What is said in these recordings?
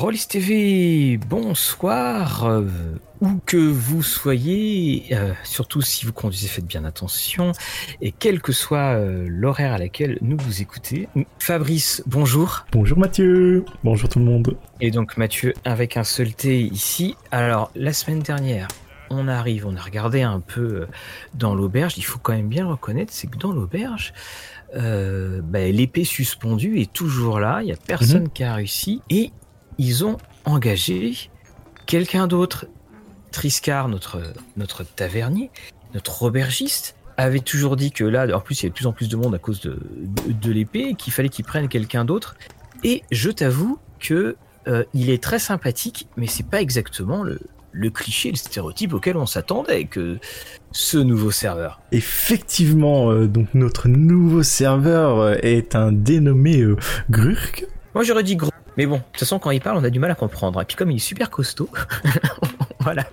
Rollis TV, bonsoir, euh, où que vous soyez, euh, surtout si vous conduisez, faites bien attention, et quel que soit euh, l'horaire à laquelle nous vous écoutez. Fabrice, bonjour. Bonjour Mathieu, bonjour tout le monde. Et donc Mathieu avec un seul T ici. Alors, la semaine dernière, on arrive, on a regardé un peu dans l'auberge, il faut quand même bien le reconnaître, c'est que dans l'auberge, euh, bah, l'épée suspendue est toujours là, il n'y a personne qui a réussi, et ils ont engagé quelqu'un d'autre. Triscar, notre, notre tavernier, notre aubergiste, avait toujours dit que là, en plus, il y avait de plus en plus de monde à cause de, de, l'épée, qu'il fallait qu'il prenne quelqu'un d'autre. Et je t'avoue que euh, il est très sympathique, mais c'est pas exactement le, le cliché, le stéréotype auquel on s'attendait que ce nouveau serveur. Effectivement, euh, donc notre nouveau serveur est un dénommé euh, Grurk. Moi j'aurais dit gros, mais bon, de toute façon quand il parle on a du mal à comprendre. Et puis comme il est super costaud, voilà.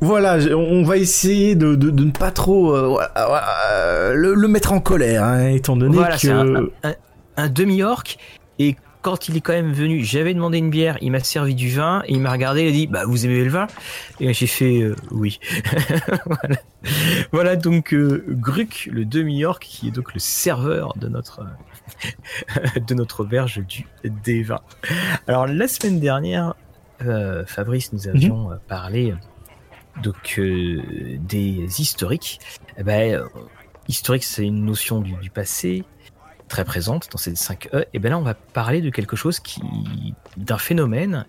Voilà, on va essayer de, de, de ne pas trop le, le, mettre en colère, hein, étant donné voilà, que... Un, un, un demi-orc et quand il est quand même venu, j'avais demandé une bière, il m'a servi du vin, et il m'a regardé, il a dit, bah vous aimez le vin? Et j'ai fait euh, oui. voilà. voilà. donc euh, Gruc, le demi-orc, qui est donc le serveur de notre de notre auberge du des vins. Alors la semaine dernière, euh, Fabrice, nous avions mm -hmm. parlé donc des historiques. Eh ben, historique, c'est une notion du, du passé très présente dans ces 5 E, et bien là on va parler de quelque chose qui, d'un phénomène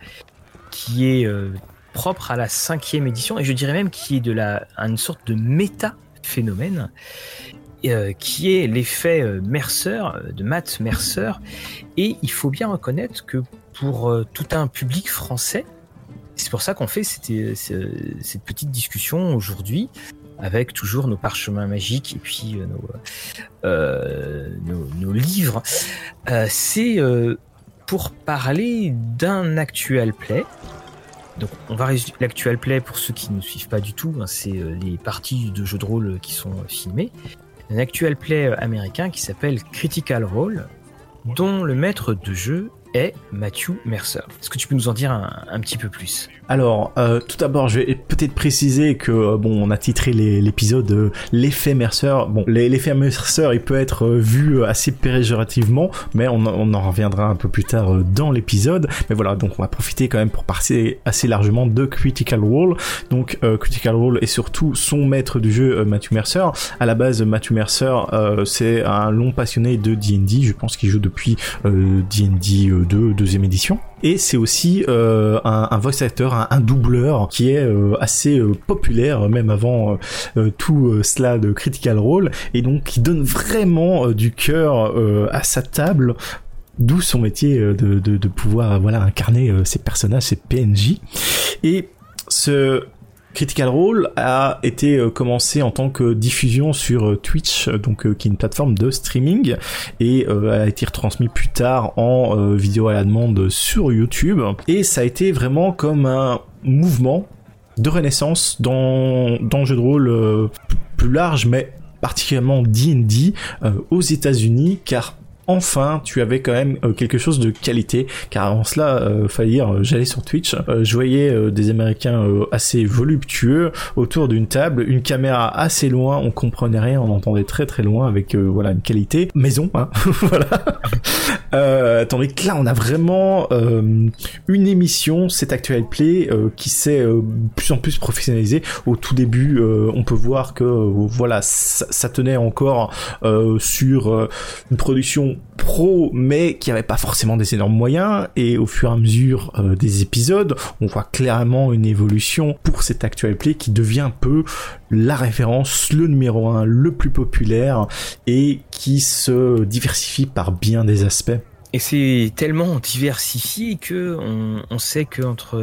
qui est euh, propre à la cinquième édition, et je dirais même qui est de la, une sorte de méta-phénomène, euh, qui est l'effet euh, Mercer, de Matt Mercer, et il faut bien reconnaître que pour tout un public français, c'est pour ça qu'on fait cette petite discussion aujourd'hui, avec toujours nos parchemins magiques et puis euh, nos, euh, nos, nos, livres. Euh, c'est euh, pour parler d'un actual play. Donc on va résumer l'actual play pour ceux qui ne suivent pas du tout, hein, c'est les parties de jeux de rôle qui sont filmées. Un actual play américain qui s'appelle Critical Role, dont le maître de jeu est Matthew Mercer. Est-ce que tu peux nous en dire un, petit peu plus? Alors, euh, tout d'abord, je vais peut-être préciser que euh, bon, on a titré l'épisode euh, l'effet Mercer. Bon, l'effet Mercer, il peut être vu assez péjorativement, mais on, en reviendra un peu plus tard dans l'épisode. Mais voilà, donc on va profiter quand même pour passer assez largement de Critical Role. Donc, Critical Role est surtout son maître du jeu, Matthew Mercer. À la base, Matthew Mercer, c'est un long passionné de D&D. Je pense qu'il joue depuis D&D 2, deuxième édition. Et c'est aussi euh, un, un, voice actor, un, un doubleur qui est euh, assez euh, populaire, même avant tout cela de Critical Role, et donc qui donne vraiment du cœur à sa table d'où son métier de, de, de, pouvoir voilà incarner ces personnages, ces PNJ. Et ce Critical Role a été euh, commencé en tant que diffusion sur euh, Twitch, euh, donc qui est une plateforme de streaming, et a été retransmis plus tard en vidéo à la demande sur YouTube. Et ça a été vraiment comme un mouvement de renaissance dans, dans le jeu de rôle plus large, mais particulièrement D&D aux États-Unis, car enfin tu avais quand même euh, quelque chose de qualité. Car avant cela euh, dire euh, j'allais sur Twitch euh, je voyais euh, des américains assez voluptueux autour d'une table une caméra assez loin on comprenait rien on entendait très très loin avec voilà une qualité maison hein voilà. Tandis que là on a vraiment une émission cette actuelle play qui s'est plus en plus professionnalisée. Au tout début on peut voir que voilà ça, ça, tenait encore sur une production pro mais qui avait pas forcément des énormes moyens et au fur et à mesure euh, des épisodes on voit clairement une évolution pour cette actuelle play qui devient un peu la référence le numéro un le plus populaire et qui se diversifie par bien des aspects et c'est tellement diversifié que on, on sait qu'entre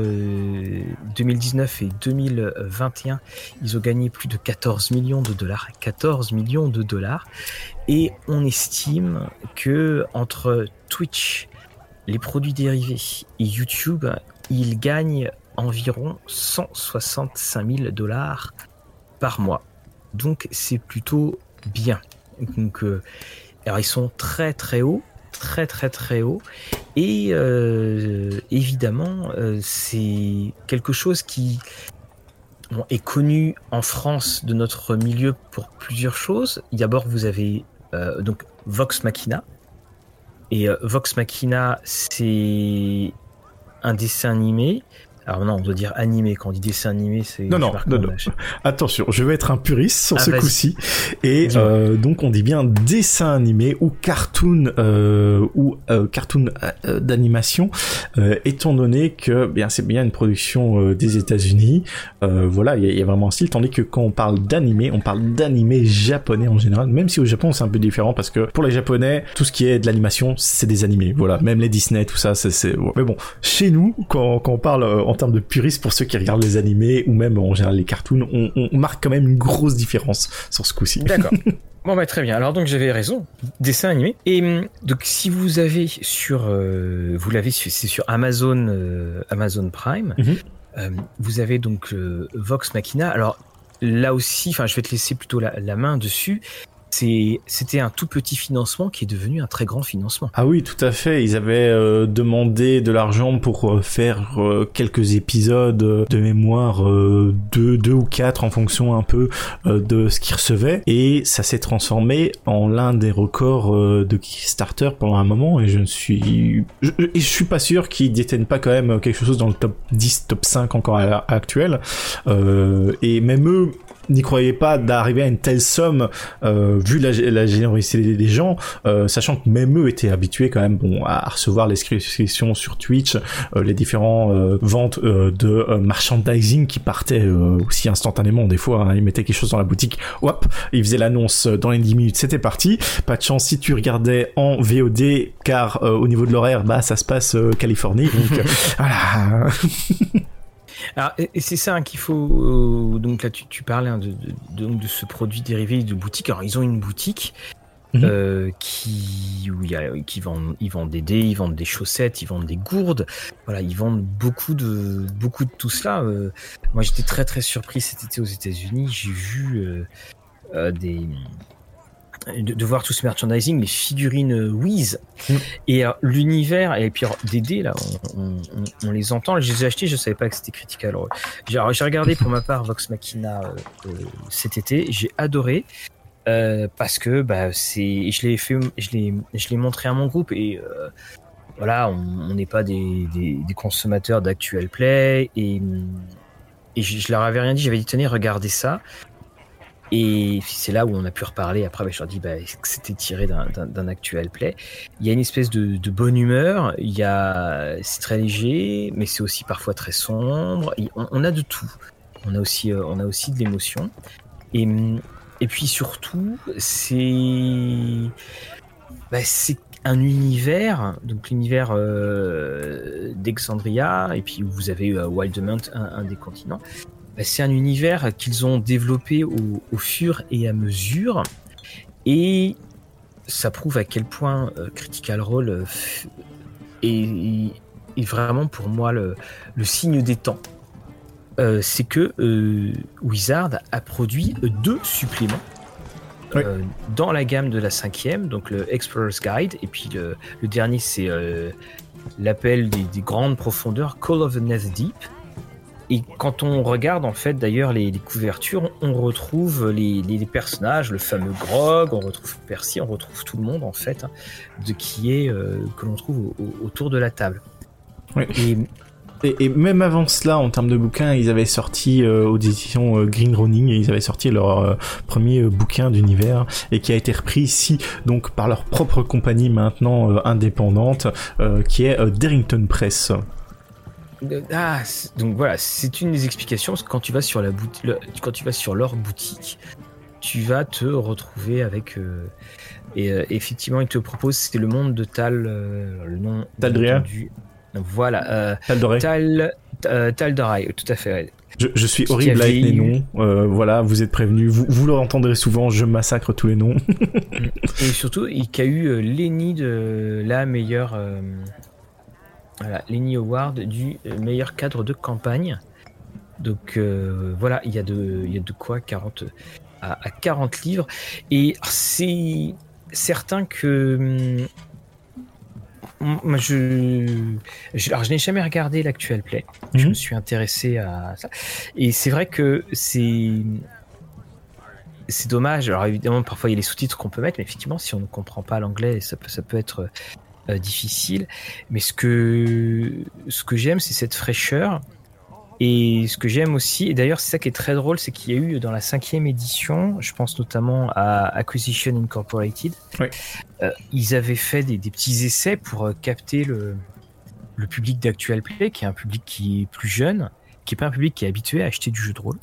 2019 et 2021, ils ont gagné plus de 14 millions de dollars. 14 millions de dollars. Et on estime que entre Twitch, les produits dérivés et YouTube, ils gagnent environ 165 000 dollars par mois. Donc c'est plutôt bien. Donc, euh, alors ils sont très très hauts très très très haut Et euh, évidemment, euh, c'est quelque chose qui est connu en France de notre milieu pour plusieurs choses. D'abord, vous avez donc Vox Machina. Et euh, Vox Machina, c'est un dessin animé alors non, on doit dire animé. Quand on dit dessin animé, c'est... Non, non, non, non. Attention, je vais être un puriste sur Ah, ce coup-ci. Et euh, donc on dit bien dessin animé ou cartoon euh, ou euh, cartoon euh, d'animation, euh, étant donné que bien c'est bien une production euh, des États-Unis. Euh, voilà, il y, a- il y a vraiment un style. Tandis que quand on parle d'animé, on parle d'animé japonais en général. Même si au Japon c'est un peu différent parce que pour les Japonais, tout ce qui est de l'animation, c'est des animés. Voilà, même les Disney, tout ça, c'est. c'est- ouais. Mais bon, chez nous, quand, quand on parle euh, en termes de puristes pour ceux qui regardent les animés ou même en général les cartoons, on, on marque quand même une grosse différence sur ce coup-ci. D'accord. Bon bah très bien. Alors donc j'avais raison. Dessin animé. Et hum, donc si vous avez sur, euh, vous l'avez, c'est sur Amazon, euh, Amazon Prime. Mhm. Euh, vous avez donc euh, Vox Machina. Alors là aussi, enfin je vais te laisser plutôt la, la main dessus. C'était un tout petit financement qui est devenu un très grand financement. Ah oui, tout à fait. Ils avaient euh, demandé de l'argent pour euh, faire euh, quelques épisodes euh, de mémoire, euh, deux, deux ou quatre en fonction un peu de ce qu'ils recevaient, et ça s'est transformé en l'un des records de Kickstarter pendant un moment. Et je ne suis, je, je suis pas sûr qu'ils détiennent pas quand même quelque chose dans le top 10, top 5 encore à actuelle. Euh, et même eux n'y croyaient pas d'arriver à une telle somme euh, vu la, la générosité des- gens, euh, sachant que même eux étaient habitués quand même bon à recevoir les inscriptions sur Twitch, euh, les différents euh, ventes euh, de euh, merchandising qui partaient aussi instantanément des fois. hein. ils mettaient quelque chose dans la boutique, hop, ils faisaient l'annonce dans les 10 minutes, c'était parti. Pas de chance si tu regardais en VOD, car au niveau de l'horaire, bah ça se passe Californie, donc voilà. Alors, et, et c'est ça hein, qu'il faut. euh, donc là, tu, tu parlais hein, de, de, ce produit dérivé de boutique. Alors, ils ont une boutique Mhm. euh, qui où il y a, qui vendent, ils vendent des dés, ils vendent des chaussettes, ils vendent des gourdes. Voilà, ils vendent beaucoup de beaucoup de tout cela. Euh, moi, j'étais très très surpris cet été aux États-Unis. J'ai vu euh, des de, de voir tout ce merchandising, les figurines euh, Wiz Mm. et euh, l'univers et puis alors, des dés là, on, on- on- on les entend. Je les ai achetés, je savais pas que c'était Critical alors, j'ai regardé pour ma part Vox Machina euh, euh, cet été, j'ai adoré. euh, parce que bah c'est je l'ai fait je l'ai je l'ai montré à mon groupe et voilà on n'est pas des, des, des consommateurs d'actual play et et je, je leur avais rien dit j'avais dit tenez regardez ça et c'est là où on a pu reparler. Après bah, je leur dis bah, que c'était tiré d'un- actual play? Il y a une espèce de, bonne humeur. Il y a c'est très léger mais c'est aussi parfois très sombre. On, a de tout. On a aussi euh, on a aussi de l'émotion. Et et puis surtout, c'est bah, c'est un univers, donc l'univers euh, d'Exandria, et puis vous avez euh, Wildemount, un, un des continents. Bah, c'est un univers qu'ils ont développé au, au fur et à mesure, et ça prouve à quel point euh, Critical Role euh, est, est vraiment pour moi le, le signe des temps. Euh, c'est que euh, Wizard a produit deux suppléments Oui. euh, dans la gamme de la cinquième, donc le Explorer's Guide, et puis le, le dernier c'est l'appel des, des grandes profondeurs, Call of the Nest Deep. Et quand on regarde en fait d'ailleurs les, les couvertures, on retrouve les, les- les personnages, le fameux Grog, on retrouve Percy, on retrouve tout le monde en fait, hein, de qui est euh, que l'on trouve au- au- autour de la table. Oui. Et Et, et même avant cela, en termes de bouquins, ils avaient sorti euh, aux éditions euh, Green Running, et ils avaient sorti leur euh, premier bouquin d'univers et qui a été repris ici donc par leur propre compagnie maintenant indépendante, qui est Darrington Press. Ah, donc voilà, c'est une des explications. Parce que quand tu vas sur la boutique, quand tu vas sur leur boutique, tu vas te retrouver avec. euh, et euh, effectivement, ils te proposent, c'est le monde de Tal, euh, le nom. Taldria du- Voilà, euh. Tal, tout à fait. ouais. Je, je suis Qui horrible avec les noms. Euh, voilà, vous êtes prévenus. Vous, vous le entendrez souvent. Je massacre tous les noms. Et surtout, il y a eu Lenny de la meilleure. euh, voilà, Lenny Award du euh, meilleur cadre de campagne. Donc euh, voilà, il y, a de, il y a de quoi 40, à, à 40 livres. Et c'est certain que. hum, moi, je, je, alors, je n'ai jamais regardé l'actuel play. Je Mhm. me suis intéressé à ça. Et c'est vrai que c'est, c'est dommage. Alors, évidemment, parfois, il y a les sous-titres qu'on peut mettre, mais effectivement, si on ne comprend pas l'anglais, ça peut, ça peut être euh, difficile. Mais ce que, ce que j'aime, c'est cette fraîcheur. Et ce que j'aime aussi, et d'ailleurs, c'est ça qui est très drôle, c'est qu'il y a eu dans la cinquième édition, je pense notamment à Acquisition Incorporated, Oui. euh, ils avaient fait des, des petits essais pour euh, capter le, le public d'Actual Play, qui est un public qui est plus jeune, qui est pas un public qui est habitué à acheter du jeu de rôle,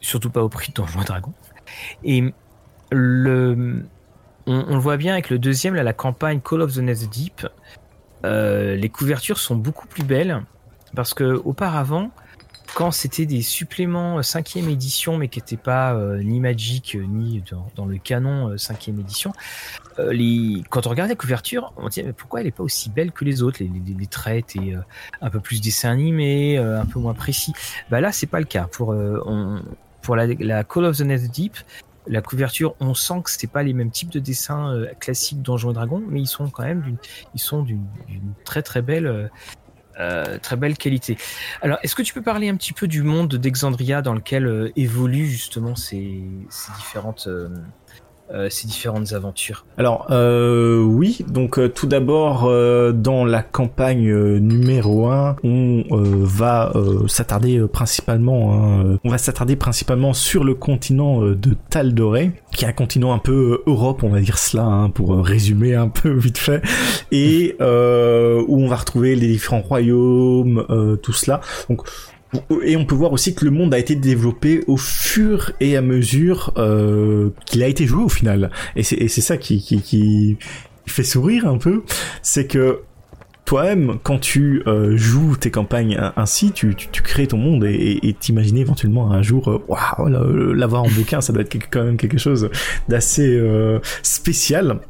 surtout pas au prix de Donjons et Dragons. Et le, on, le voit bien avec le deuxième, la campagne Call of the Nest Deep, euh, les couvertures sont beaucoup plus belles parce que auparavant, quand c'était des suppléments 5e édition, mais qui n'étaient pas euh, ni Magic euh, ni dans, le canon 5e édition, euh, quand on regardait la couverture, on se disait mais pourquoi elle n'est pas aussi belle que les autres? Les, traits étaient euh, un peu plus dessin animé, euh, un peu moins précis. Bah là, c'est pas le cas. Pour, euh, pour la, Call of the Nest Deep, la couverture, on sent que c'était pas les mêmes types de dessins euh, classiques Donjons et Dragons, mais ils sont quand même d'une, très très belle euh, euh, très belle qualité. Alors, est-ce que tu peux parler un petit peu du monde d'Exandria dans lequel évoluent justement ces, différentes, ces différentes aventures Alors euh, oui, donc euh, tout d'abord euh, dans la campagne euh, numéro 1, on euh, va euh, s'attarder euh, principalement hein, euh, on va s'attarder principalement sur le continent euh, de Taldoré, qui est un continent un peu euh, Europe, on va dire cela hein, pour euh, résumer un peu vite fait et euh, où on va retrouver les différents royaumes euh, tout cela. Donc et on peut voir aussi que le monde a été développé au fur et à mesure euh, qu'il a été joué au final. Et c'est ça qui, qui, fait sourire un peu, c'est que toi-même, quand tu euh, joues tes campagnes ainsi, tu, tu, crées ton monde et t'imaginer éventuellement un jour, euh, waouh, l'avoir en bouquin, ça doit être quand même quelque chose d'assez spécial.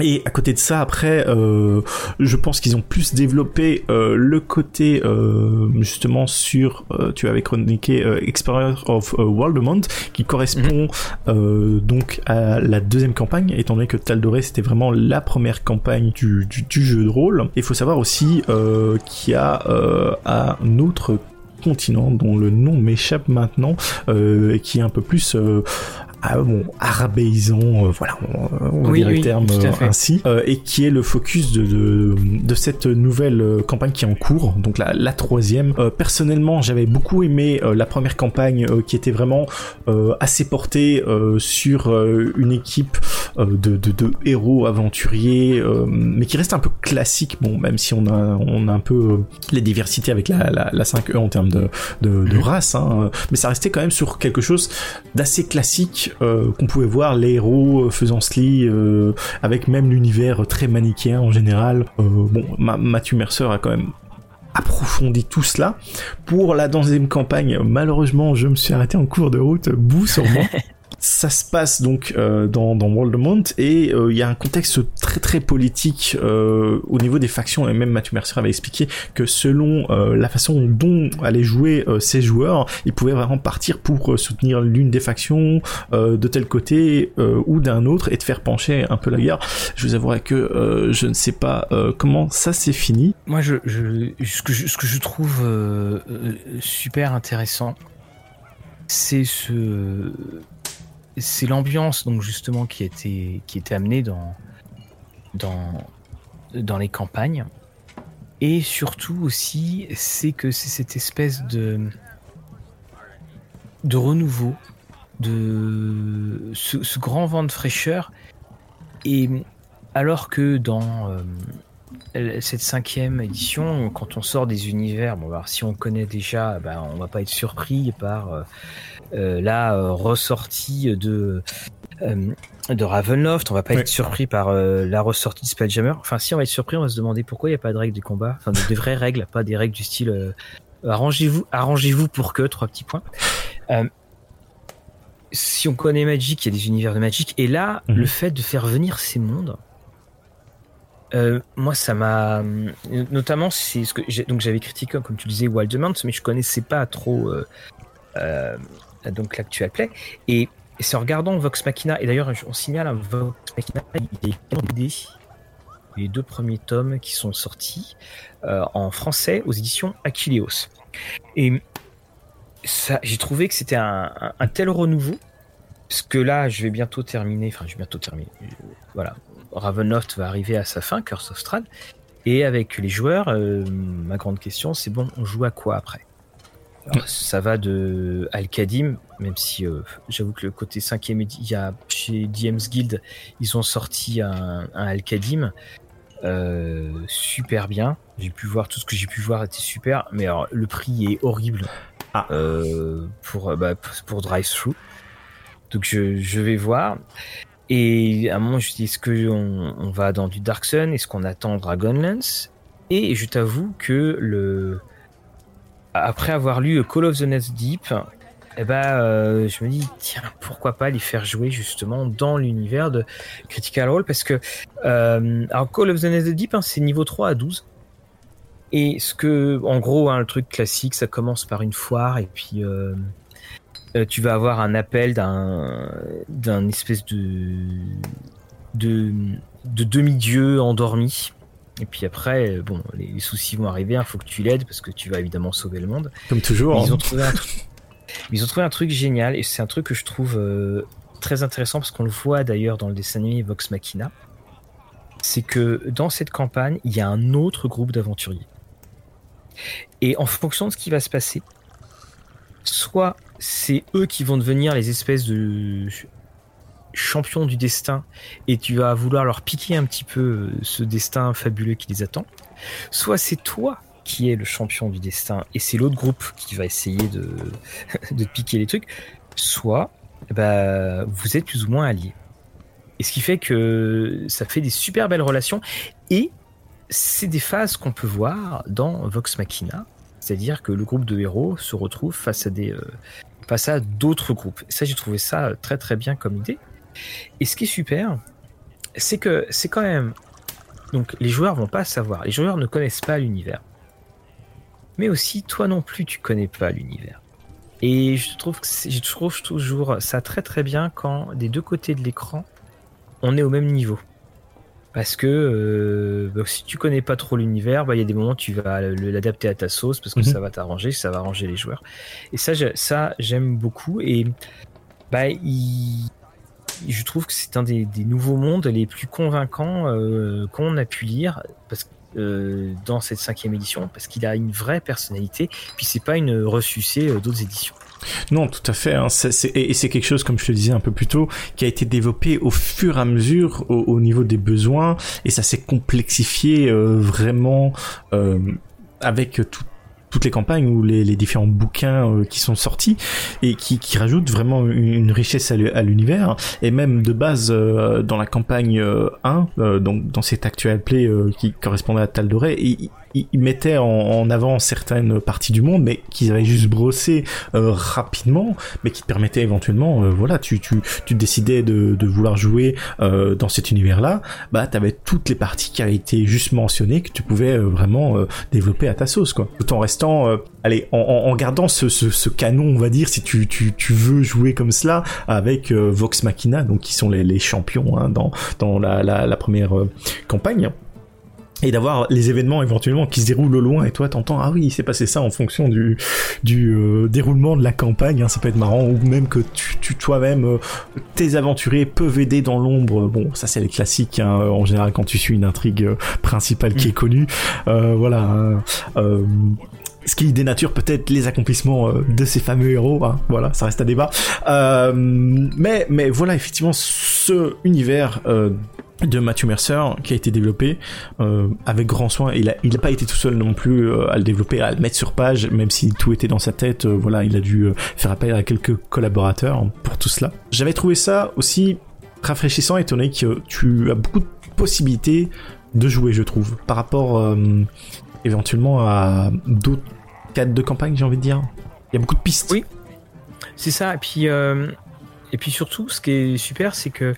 Et à côté de ça, après, euh, je pense qu'ils ont plus développé euh, le côté euh, justement sur, tu avais chroniqué Experience of Waldemont, qui correspond euh, donc à la deuxième campagne, étant donné que Taldoré c'était vraiment la première campagne du, du, du jeu de rôle. Il faut savoir aussi qu'il y a un autre continent dont le nom m'échappe maintenant, euh, et qui est un peu plus euh, ah, bon, arabéisant, euh, voilà, on, on Oui, dirait oui, le terme euh, ainsi, euh, et qui est le focus de, de, de cette nouvelle campagne qui est en cours, donc la, la troisième. Personnellement, j'avais beaucoup aimé la première campagne qui était vraiment assez portée sur une équipe de, de, de héros aventuriers, euh, mais qui reste un peu classique, bon, même si on a, on a un peu euh, les diversités avec la, la, la 5E en termes de, de, de Mhm. race, hein, mais ça restait quand même sur quelque chose d'assez classique euh, qu'on pouvait voir les héros euh, faisant sli euh, avec même l'univers très manichéen en général. Euh, bon, Ma- Matthew Mercer a quand même approfondi tout cela. Pour la deuxième campagne, malheureusement, je me suis arrêté en cours de route, bout sur moi. Ça se passe donc euh, dans, dans Waldemont et euh, il y a un contexte très très politique euh, au niveau des factions et même Matthew Mercer avait expliqué que selon euh, la façon dont allaient jouer ces joueurs, ils pouvaient vraiment partir pour soutenir l'une des factions de tel côté ou d'un autre et de faire pencher un peu la guerre. Je vous avouerai que je ne sais pas comment ça s'est fini. Moi, je, ce, que je, trouve super intéressant, c'est ce, c'est l'ambiance donc justement qui était qui était amenée dans les campagnes. Et surtout aussi c'est que c'est cette espèce de de renouveau de ce, ce grand vent de fraîcheur. Et alors que dans euh, cette cinquième édition, quand on sort des univers, bon, alors, si on connaît déjà, ben, on va pas être surpris par euh, euh, la euh, ressortie de euh, de Ravenloft, on va pas être surpris par euh, la ressortie de Spelljammer. Enfin, si on va être surpris, on va se demander pourquoi il n'y a pas de règles du combat, enfin des, des vraies règles, pas des règles du style euh, arrangez-vous, arrangez-vous pour que trois petits points. Euh, si on connaît Magic, il y a des univers de Magic, et là, Mhm. le fait de faire venir ces mondes, euh, moi, ça m'a notamment c'est ce que donc j'avais critiqué comme tu disais Wildemount, mais je connaissais pas trop euh, euh, donc l'actuel play et, c'est en regardant Vox Machina et d'ailleurs on signale un Vox Machina il est les deux premiers tomes qui sont sortis en français aux éditions Achilleos. Et ça, j'ai trouvé que c'était un, tel renouveau parce que là, je vais bientôt terminer. Enfin, je vais bientôt terminer. Voilà, Ravenloft va arriver à sa fin, Curse of Strahd. Et avec les joueurs, euh, ma grande question, c'est bon, on joue à quoi après? Ça va de Al-Kadim, même si euh, j'avoue que le côté 5 il y a chez DM's Guild, ils ont sorti un, Al-Kadim euh, super bien. J'ai pu voir tout ce que j'ai pu voir était super, mais alors, le prix est horrible ah. pour, bah, pour Drive-Thru. Donc je, je vais voir. Et à un moment, je me dis, est-ce qu'on on va dans du Dark Sun? Est-ce qu'on attend Dragonlance? Et je t'avoue que le... après avoir lu Call of the Nest Deep, eh ben, euh, je me dis, tiens, pourquoi pas les faire jouer justement dans l'univers de Critical Role? Parce que euh, alors Call of the Nest Deep, hein, c'est niveau 3 à 12. Et ce que, en gros, hein, le truc classique, ça commence par une foire et puis euh, euh, tu vas avoir un appel d'un d'un espèce de de, de demi-dieu endormi. Et puis après, bon, les, soucis vont arriver, il hein, faut que tu l'aides parce que tu vas évidemment sauver le monde. Comme toujours. Ils, ont trouvé un truc, ils ont trouvé un truc génial et c'est un truc que je trouve euh, très intéressant parce qu'on le voit d'ailleurs dans le dessin animé Vox Machina. C'est que dans cette campagne, il y a un autre groupe d'aventuriers. Et en fonction de ce qui va se passer, soit c'est eux qui vont devenir les espèces de champions du destin et tu vas vouloir leur piquer un petit peu euh, ce destin fabuleux qui les attend. Soit c'est toi qui es le champion du destin et c'est l'autre groupe qui va essayer de, de piquer les trucs. Soit bah, vous êtes plus ou moins alliés. Et ce qui fait que ça fait des super belles relations et c'est des phases qu'on peut voir dans Vox Machina. C'est-à-dire que le groupe de héros se retrouve face à des, euh, face à d'autres groupes. ça, j'ai trouvé ça très très bien comme idée. Et ce qui est super, c'est que c'est quand même. Donc les joueurs vont pas savoir, les joueurs ne connaissent pas l'univers. Mais aussi, toi non plus, tu connais pas l'univers. Et je trouve je trouve toujours ça très très bien quand des deux côtés de l'écran, on est au même niveau parce que euh, bah, si tu connais pas trop l'univers, bah, il y a des moments où tu vas l'adapter à ta sauce parce que mhm. ça va t'arranger, ça va arranger les joueurs. Et ça, ça j'aime beaucoup. Et bah, je trouve que c'est un des, nouveaux mondes les plus convaincants euh, qu'on a pu lire parce, euh, dans cette cinquième édition parce qu'il a une vraie personnalité. Puis c'est pas une ressucée d'autres éditions. Non, tout à fait. Hein. et c'est quelque chose, comme je te disais un peu plus tôt, qui a été développé au fur et à mesure au, niveau des besoins, et ça s'est complexifié euh, vraiment euh, avec tout, toutes les campagnes ou les, différents bouquins euh, qui sont sortis et qui, rajoutent vraiment une, richesse à l'univers et même de base euh, dans la campagne 1 donc dans cet actuel play qui correspondait à Taldoré ils, mettaient en, avant certaines parties du monde, mais qu'ils avaient juste brossé euh, rapidement, mais qui te permettaient éventuellement, euh, voilà, tu, tu, tu décidais de, de vouloir jouer euh, dans cet univers-là, bah t'avais toutes les parties qui avaient été juste mentionnées que tu pouvais vraiment développer à ta sauce, quoi. Tout en restant, allez, en, en, gardant ce, ce, ce, canon, on va dire, si tu, tu, tu veux jouer comme cela, avec Vox Machina, donc qui sont les, les champions hein, dans, dans la, la, la première campagne et d'avoir les événements éventuellement qui se déroulent au loin. Et toi t'entends ah oui il s'est passé ça en fonction du du euh, déroulement de la campagne hein, ça peut être marrant. Ou même que tu, tu toi-même euh, tes aventuriers peuvent aider dans l'ombre. Bon ça c'est les classiques hein, en général quand tu suis une intrigue euh, principale qui est connue. Voilà hein, ce qui dénature peut-être les accomplissements de ces fameux héros, voilà, ça reste à débat. mais mais voilà, effectivement, ce univers de Matthew Mercer qui a été développé euh, avec grand soin. Il a, il pas été tout seul non plus euh, à le développer, à le mettre sur page, même si tout était dans sa tête. Euh, voilà, il a dû faire appel à quelques collaborateurs pour tout cela. J'avais trouvé ça aussi rafraîchissant, étonné que tu as beaucoup de possibilités de jouer, je trouve, par rapport éventuellement à d'autres cadres de campagne, j'ai envie de dire. Il y a beaucoup de pistes. Oui, c'est ça. Et puis, et puis surtout, ce qui est super, c'est que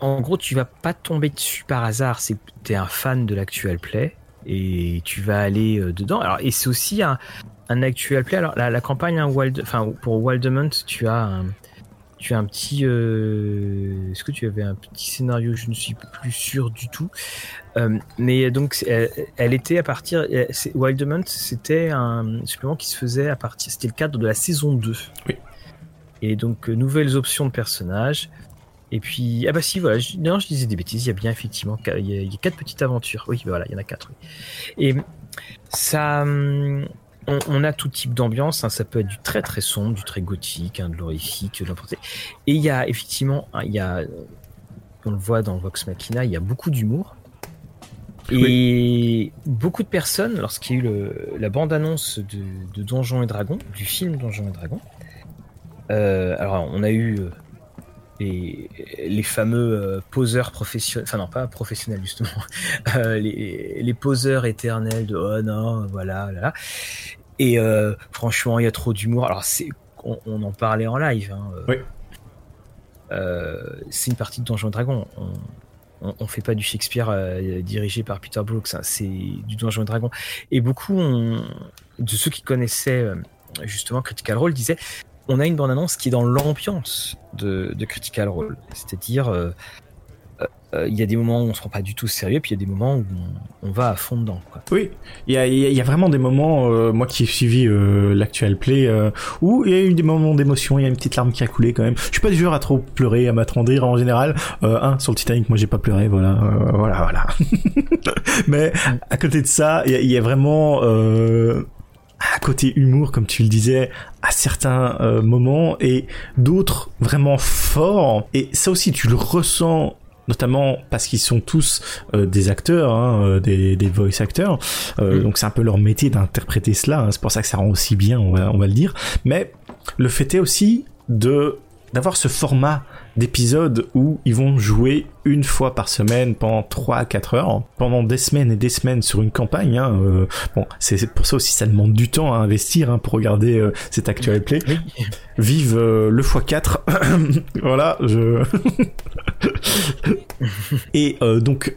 en gros, tu vas pas tomber dessus par hasard. C'est tu es un fan de l'actual play et tu vas aller euh, dedans. Alors, et c'est aussi un, un actual play. Alors, la, campagne, un Wild, enfin, pour Wildemont, tu as tu as un petit. euh, Est-ce que tu avais un petit scénario Je ne suis plus sûr du tout? Euh, mais donc, elle, elle était à partir. Wildemount, c'était un supplément qui se faisait à partir. C'était le cadre de la saison 2. Oui. Et donc, euh, nouvelles options de personnages. Et puis, ah bah si, voilà, je, non, je disais des bêtises, il y a bien effectivement, il y a, il y a quatre petites aventures. Oui, voilà, il y en a quatre. oui. Et ça, hum, on, on a tout type d'ambiance, hein, ça peut être du très très sombre, du très gothique, hein, de l'horrifique, n'importe Et il y a effectivement, hein, il y a, on le voit dans Vox Machina, il y a beaucoup d'humour. Et beaucoup de personnes, lorsqu'il y a eu le- la bande-annonce de, de Donjons et Dragons, du film Donjons et Dragons, euh, alors on a eu euh, les, les fameux euh, poseurs professionnels, enfin non pas professionnels justement, euh, les, les poseurs éternels de oh non, voilà, là. Et euh, franchement, il y a trop d'humour. Alors c'est, on, on en parlait en live. Hein, Oui. euh, c'est une partie de Donjons et Dragons. On, on, on fait pas du Shakespeare euh, dirigé par Peter Brooks. hein, c'est du Donjons et Dragons. Et beaucoup de ceux qui connaissaient euh, justement Critical Role disaient on a une bande-annonce qui est dans l'ambiance de, Critical Role. C'est-à-dire, euh, euh, euh, il y a des moments où on se prend pas du tout sérieux, puis il y a des moments où on, va à fond dedans. Oui, il y a, vraiment des moments, moi qui ai suivi l'actuel play, où il y a eu des moments d'émotion, il y a une petite larme qui a coulé quand même. Je suis pas du genre à trop pleurer, à m'attendrir en général. Un, sur le Titanic, moi j'ai pas pleuré, voilà, voilà, voilà. Mais à côté de ça, il y a vraiment... À côté humour, comme tu le disais, à certains euh, moments et d'autres vraiment forts. Et ça aussi, tu le ressens notamment parce qu'ils sont tous euh, des acteurs, hein, euh, des, des voice acteurs. Euh, Mm. Donc c'est un peu leur métier d'interpréter cela. hein. C'est pour ça que ça rend aussi bien, on va, on va le dire. Mais le fait est aussi de d'avoir ce format d'épisode où ils vont jouer une fois par semaine pendant 3 à 4 heures, pendant des semaines et des semaines sur une campagne. Hein, euh, bon, c'est pour ça aussi ça demande du temps à investir hein, pour regarder euh, cet actual play. Vive euh, le x4. voilà, je... et donc...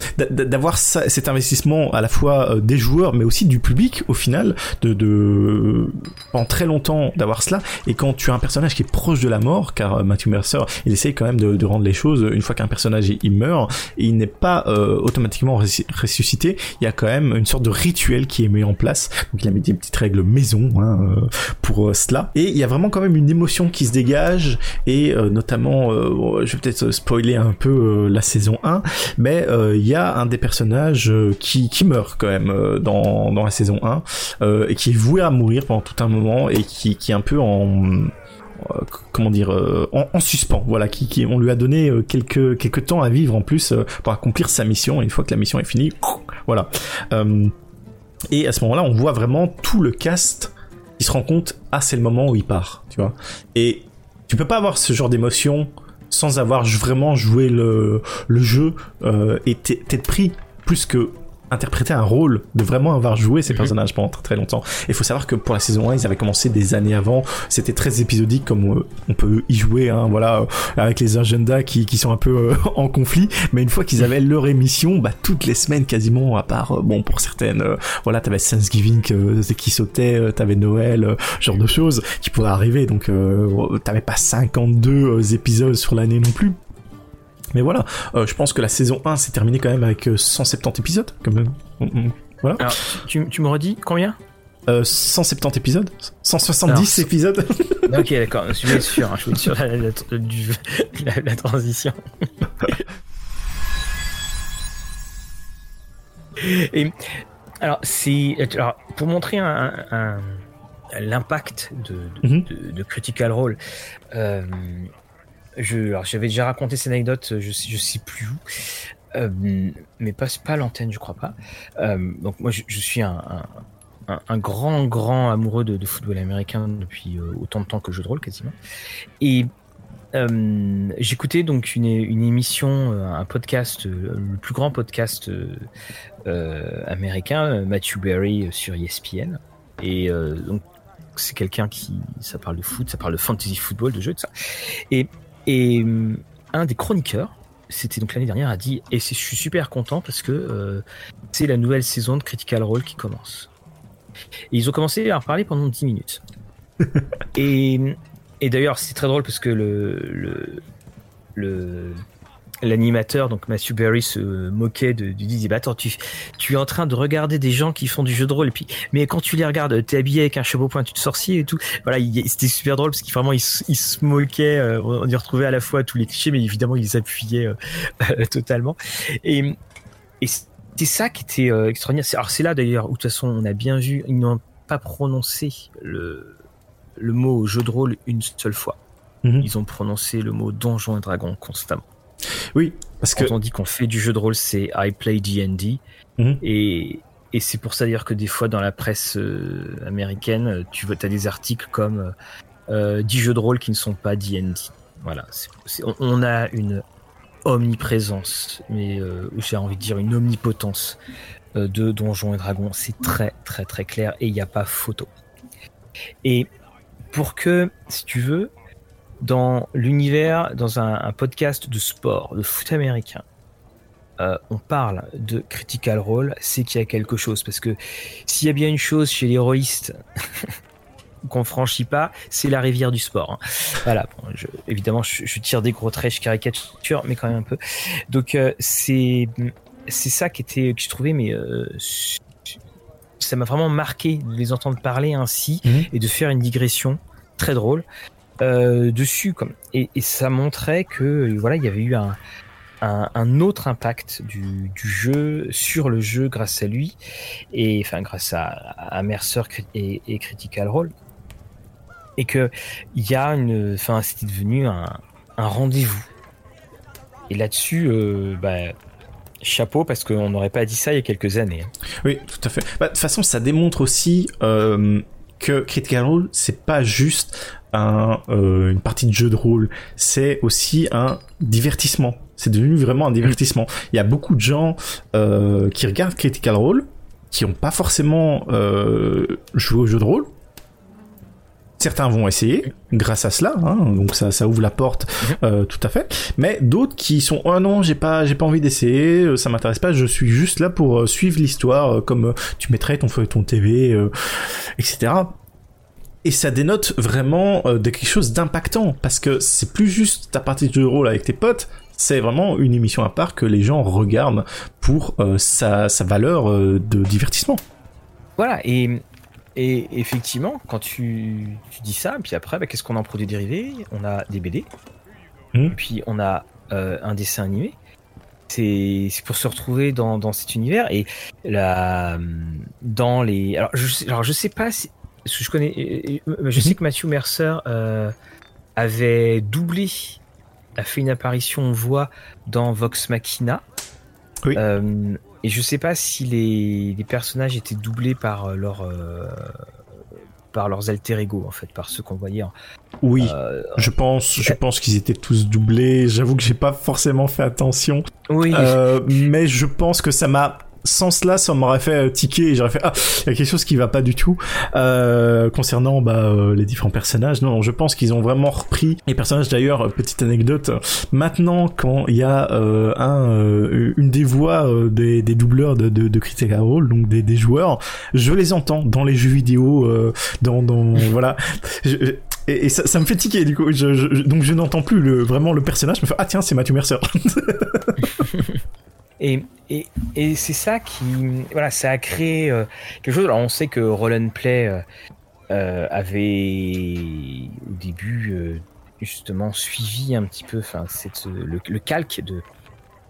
Euh, d'a- d'a- d'avoir cet investissement à la fois euh, des joueurs mais aussi du public au final de, de pendant très longtemps d'avoir cela. Et quand tu as un personnage qui est proche de la mort car euh, Matthew Mercer il essaye quand même de, de rendre les choses une fois qu'un personnage il meurt et il n'est pas euh, automatiquement ressu- ressuscité. Il y a quand même une sorte de rituel qui est mis en place. Donc il a mis des petites règles maison hein, euh, pour euh, cela. Et il y a vraiment quand même une émotion qui se dégage. Et euh, notamment euh, je vais peut-être spoiler un peu euh, la saison 1 mais euh, il y a un des personnages euh, qui, qui meurt quand même euh, dans, dans la saison 1 euh, et qui est voué à mourir pendant tout un moment et qui, qui est un peu en comment dire en, en suspens. Voilà qui, qui on lui a donné quelques quelques temps à vivre en plus pour accomplir sa mission. Et une fois que la mission est finie voilà. Et à ce moment-là on voit vraiment tout le cast qui se rend compte ah c'est le moment où il part tu vois. Et tu peux pas avoir ce genre d'émotion sans avoir vraiment joué le, le jeu euh, et t'es pris plus que interpréter un rôle de vraiment avoir joué ces Mhm. personnages pendant très très longtemps. Il faut savoir que pour la saison 1, ils avaient commencé des années avant. C'était très épisodique comme euh, on peut y jouer, hein, voilà, euh, avec les agendas qui, qui sont un peu euh, en conflit. Mais une fois qu'ils avaient leur émission, bah toutes les semaines quasiment, à part bon pour certaines, euh, voilà, t'avais Thanksgiving euh, qui sautait, t'avais Noël, genre de choses qui pourraient arriver. Donc t'avais pas 52 euh, épisodes sur l'année non plus. Mais voilà, euh, je pense que la saison 1 s'est terminée quand même avec euh, 170 épisodes, quand même. Mm, mm. Alors, tu, tu me redis combien? Euh, 170 épisodes 170 Alors, épisodes Ok, d'accord, je être sûr, hein, je être sûr de la, la- du- la- la transition. Et alors, c'est alors, pour montrer un, un- l'impact de, de, de- de Critical Role. euh, je, j'avais déjà raconté cette anecdote, je sais, je sais plus où, euh, mais pas pas l'antenne, je crois pas. Euh, donc moi, je, je suis un, grand grand amoureux de, football américain depuis euh, autant de temps que jeu de rôle quasiment. Et euh, j'écoutais donc une, émission, euh, un podcast, euh, le plus grand podcast euh, euh, américain, euh, Matthew Berry euh, sur ESPN. Et euh, donc c'est quelqu'un qui, ça parle de foot, ça parle de fantasy football, de jeux, de ça. Et, et euh, un des chroniqueurs, c'était donc l'année dernière, a dit, et je suis super content parce que euh, c'est la nouvelle saison de Critical Role qui commence. Et ils ont commencé à en parler pendant 10 minutes. et et d'ailleurs, c'est très drôle parce que le, le, le l'animateur, donc Matthew Berry, se moquait de, du disait bah attends, tu, tu es en train de regarder des gens qui font du jeu de rôle, et puis, mais quand tu les regardes, t'es habillé avec un chapeau pointu de sorcier et tout. Voilà, c'était super drôle parce qu'il vraiment, il, se moquait, euh, on y retrouvait à la fois tous les clichés, mais évidemment, il les appuyait euh, totalement. Et, et c'est ça qui était euh, extraordinaire. Alors c'est là d'ailleurs où de toute façon, on a bien vu, ils n'ont pas prononcé le, le mot jeu de rôle une seule fois. Mhm. Ils ont prononcé le mot donjon et dragon constamment. Oui, parce Quand on dit qu'on fait du jeu de rôle, c'est I play D&D. Mhm. Et, et c'est pour ça d'ailleurs que des fois dans la presse euh, américaine, tu vois, as des articles comme euh, 10 jeux de rôle qui ne sont pas D&D. Voilà, on a une omniprésence, mais euh, j'ai envie de dire une omnipotence euh, de Donjons et Dragons. C'est très très très clair et il n'y a pas photo. Et pour que, si tu veux, dans l'univers, dans un, podcast de sport, de foot américain, euh, on parle de critical role, c'est qu'il y a quelque chose. Parce que s'il y a bien une chose chez l'héroïste qu'on franchit pas, c'est la rivière du sport. Hein. Voilà. évidemment, je, tire des gros traits, je caricature, mais quand même un peu. Donc euh, c'est c'est ça qui était que je trouvais, mais euh, ça m'a vraiment marqué de les entendre parler ainsi mhm. et de faire une digression très drôle euh, dessus comme et, ça montrait que voilà il y avait eu un, un, autre impact du, jeu sur le jeu grâce à lui et enfin grâce à, à Mercer et, et, Critical Role et que il y a une enfin c'était devenu un, un rendez-vous et là-dessus euh, bah, chapeau parce qu'on n'aurait pas dit ça il y a quelques années. Hein. Oui, tout à fait. Bah, de toute façon, ça démontre aussi euh, que Critical Role, c'est pas juste un, euh, une partie de jeu de rôle, c'est aussi un divertissement. C'est devenu vraiment un divertissement. Il y a beaucoup de gens euh, qui regardent Critical Role, qui n'ont pas forcément euh, joué au jeu de rôle, Certains vont essayer grâce à cela, hein, donc ça, ça ouvre la porte mhm. euh, tout à fait. Mais d'autres qui sont oh non j'ai pas j'ai pas envie d'essayer, euh, ça m'intéresse pas, je suis juste là pour euh, suivre l'histoire comme tu mettrais ton ton TV, etc. Et ça dénote vraiment de quelque chose d'impactant parce que c'est plus juste ta partie de jeu de rôle avec tes potes, c'est vraiment une émission à part que les gens regardent pour sa, sa valeur de divertissement. Voilà, et et effectivement, quand tu, dis ça, puis après, bah, qu'est-ce qu'on a en produit dérivé On a des BD, hmm. et puis on a euh, un dessin animé. C'est pour se retrouver dans, cet univers et la, dans les. Alors je, alors je sais pas si je connais. Je sais que Matthew Mercer euh, avait doublé, a fait une apparition voix dans Vox Machina. Oui. Euh, et je sais pas si les, les personnages étaient doublés par euh, leur euh, par leurs alter ego en fait, par ceux qu'on voyait. Oui, euh, je pense, je pense qu'ils étaient tous doublés. J'avoue que j'ai pas forcément fait attention. Oui. mais je pense que ça m'a sans cela, ça m'aurait fait euh, tiquer et j'aurais fait ah, il y a quelque chose qui va pas du tout euh, concernant bah, euh, les différents personnages. Non, je pense qu'ils ont vraiment repris les personnages. D'ailleurs, petite anecdote, maintenant quand il y a un une des voix des, des doubleurs de, de, de Critical Role, donc des, des joueurs, je les entends dans les jeux vidéo, dans, dans voilà. et, ça, ça, me fait tiquer du coup. Je, donc je n'entends plus le, vraiment le personnage. Je me fais ah tiens c'est Matthew Mercer. Et, et, et c'est ça qui, voilà, ça a créé euh, quelque chose. Alors on sait que Roll Play euh, euh, avait au début justement suivi un petit peu, enfin, le, calque de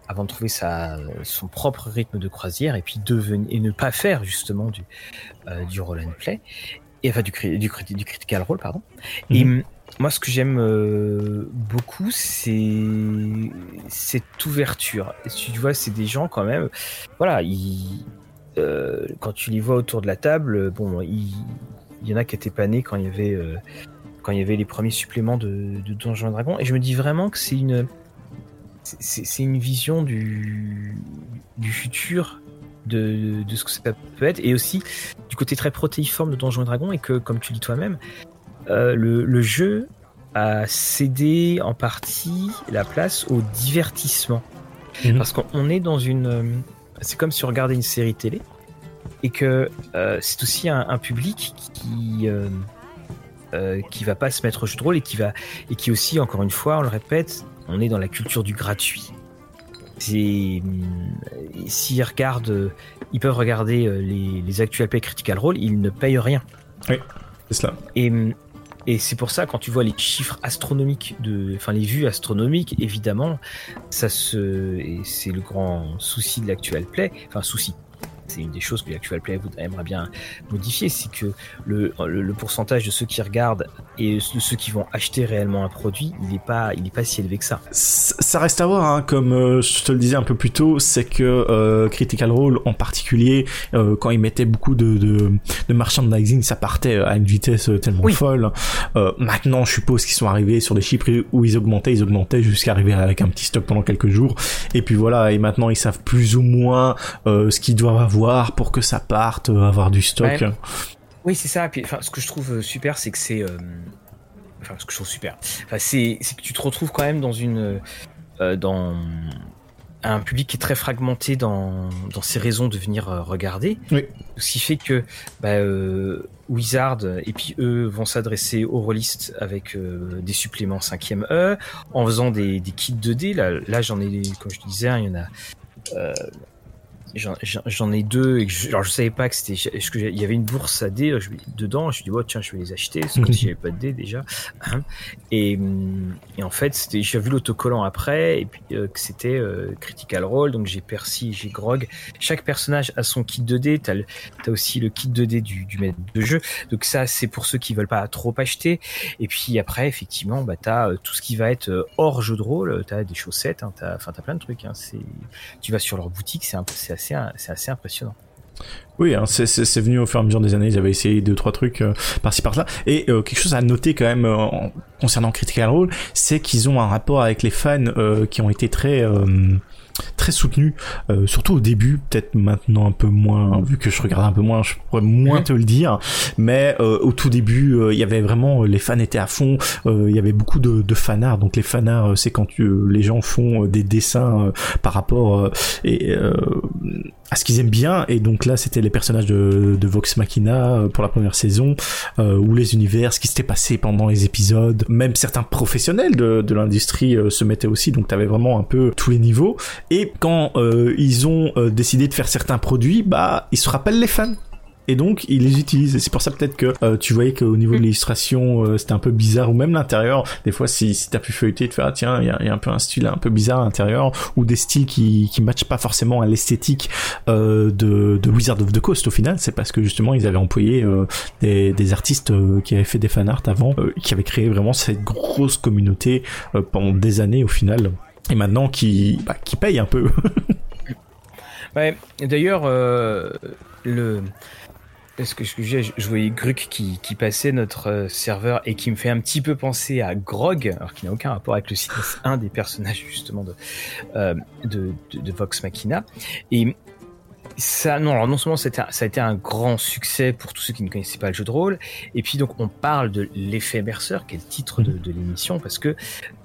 avant de trouver sa, son propre rythme de croisière et puis devenir et ne pas faire justement du du roll and play et enfin du du, du, critical role pardon. Mhm. Moi, ce que j'aime euh, beaucoup, c'est cette ouverture. tu vois, c'est des gens quand même. Voilà, euh, quand tu les vois autour de la table, bon, il, y en a qui étaient pas nés quand il y avait euh, quand il y avait les premiers suppléments de, de Donjons Dragons. Et je me dis vraiment que c'est une vision du du futur de, de, ce que ça peut être et aussi du côté très protéiforme de Donjons et Dragons et que comme tu dis toi-même euh, le, jeu a cédé en partie la place au divertissement. Mhm. Parce qu'on est dans une... Euh, c'est comme si on regardait une série télé et que euh, c'est aussi un, public qui euh, qui va pas se mettre au jeu de rôle et qui va et qui aussi encore une fois on le répète on est dans la culture du gratuit c'est s'ils regardent ils peuvent regarder les, les actuels play critical role ils ne payent rien oui c'est cela et et c'est pour ça, quand tu vois les chiffres astronomiques, de, enfin les vues astronomiques, évidemment, ça se, et c'est le grand souci de l'actuel play, enfin souci, c'est une des choses que l'Actual Play aimerait bien modifier, c'est que le, le, pourcentage de ceux qui regardent et de ceux qui vont acheter réellement un produit, il n'est pas, il est pas si élevé que ça. Ça reste à voir, hein, comme euh, je te le disais un peu plus tôt, c'est que euh, Critical Role en particulier, euh, quand ils mettaient beaucoup de, de, de, merchandising, ça partait à une vitesse tellement folle. maintenant, je suppose qu'ils sont arrivés sur des chiffres où ils augmentaient, ils augmentaient jusqu'à arriver avec un petit stock pendant quelques jours. Et puis voilà, et maintenant ils savent plus ou moins ce qu'ils doivent avoir pour que ça parte, euh, avoir du stock. Oui, c'est ça. Puis, enfin, ce que je trouve euh, super, c'est que c'est, euh, enfin, ce que je trouve super, enfin, c'est, que tu te retrouves quand même dans une, dans un public qui est très fragmenté dans, dans ses raisons de venir regarder. Oui. Ce qui fait que bah, Wizard et puis eux vont s'adresser aux rôlistes avec des suppléments 5e E en faisant des, des kits 2D. Là, là j'en ai, comme je te disais, hein, il y en a J'en ai deux et je, alors je savais pas que c'était il y avait une bourse à dés je, dedans. Je me suis dit oh, tiens je vais les acheter parce que j'avais pas de dés déjà. Hein. et, et, en fait j'ai vu l'autocollant après et puis euh, que c'était euh, Critical Role donc j'ai Percy j'ai Grog. Chaque personnage a son kit de dés. T'as as aussi le kit de dés du, du maître de jeu. Donc ça c'est pour ceux qui veulent pas trop acheter. Et puis après effectivement bah t'as euh, tout ce qui va être hors jeu de rôle. T'as des chaussettes. Hein, t'as plein de trucs. Hein, tu vas sur leur boutique c'est un c'est assez impressionnant. Oui, hein, c'est venu au fur et à mesure des années. Ils avaient essayé deux trois trucs euh, par-ci par-là. Et euh, quelque chose à noter quand même euh, concernant Critical Role, c'est qu'ils ont un rapport avec les fans qui ont été très très soutenu, euh, surtout au début, peut-être maintenant un peu moins, vu que je regarde un peu moins, je pourrais moins te le dire, mais euh, au tout début, euh, il y avait vraiment, les fans étaient à fond, il y avait beaucoup de, de fanarts, donc les fanarts, c'est quand tu, les gens font des dessins par rapport et, à ce qu'ils aiment bien, et donc là, c'était les personnages de, de, Vox Machina pour la première saison, ou les univers, ce qui s'était passé pendant les épisodes, même certains professionnels de, de l'industrie se mettaient aussi, donc tu avais vraiment un peu tous les niveaux, et quand euh, ils ont euh, décidé de faire certains produits, bah ils se rappellent les fans et donc ils les utilisent. Et c'est pour ça peut-être que euh, tu voyais qu'au niveau de l'illustration c'était un peu bizarre ou même l'intérieur. Des fois si, si t'as pu feuilleter te faire ah, tiens il y a, y a, un peu un style un peu bizarre à l'intérieur ou des styles qui qui matchent pas forcément à l'esthétique de, de Wizard of the Coast au final. C'est parce que justement ils avaient employé des, des artistes qui avaient fait des fan art avant qui avaient créé vraiment cette grosse communauté pendant des années au final. Et maintenant qui, bah, qui paye un peu. ouais, d'ailleurs, euh, le. Est-ce que je, je voyais Gruc qui, passait notre euh, serveur et qui me fait un petit peu penser à Grog, alors qu'il n'a aucun rapport avec le site, un des personnages justement de, euh, de, Vox Machina. Et ça, non, alors non seulement ça a été un grand succès pour tous ceux qui ne connaissaient pas le jeu de rôle, et puis donc on parle de l'effet Mercer, qui est le titre de, l'émission, parce que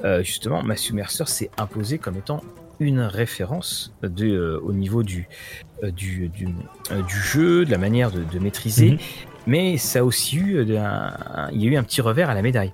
euh, justement, Matthew Mercer s'est imposé comme étant une référence au niveau du, du, du, du, jeu, de la manière de, de maîtriser, mhm mais ça a aussi eu il y a eu un petit revers à la médaille.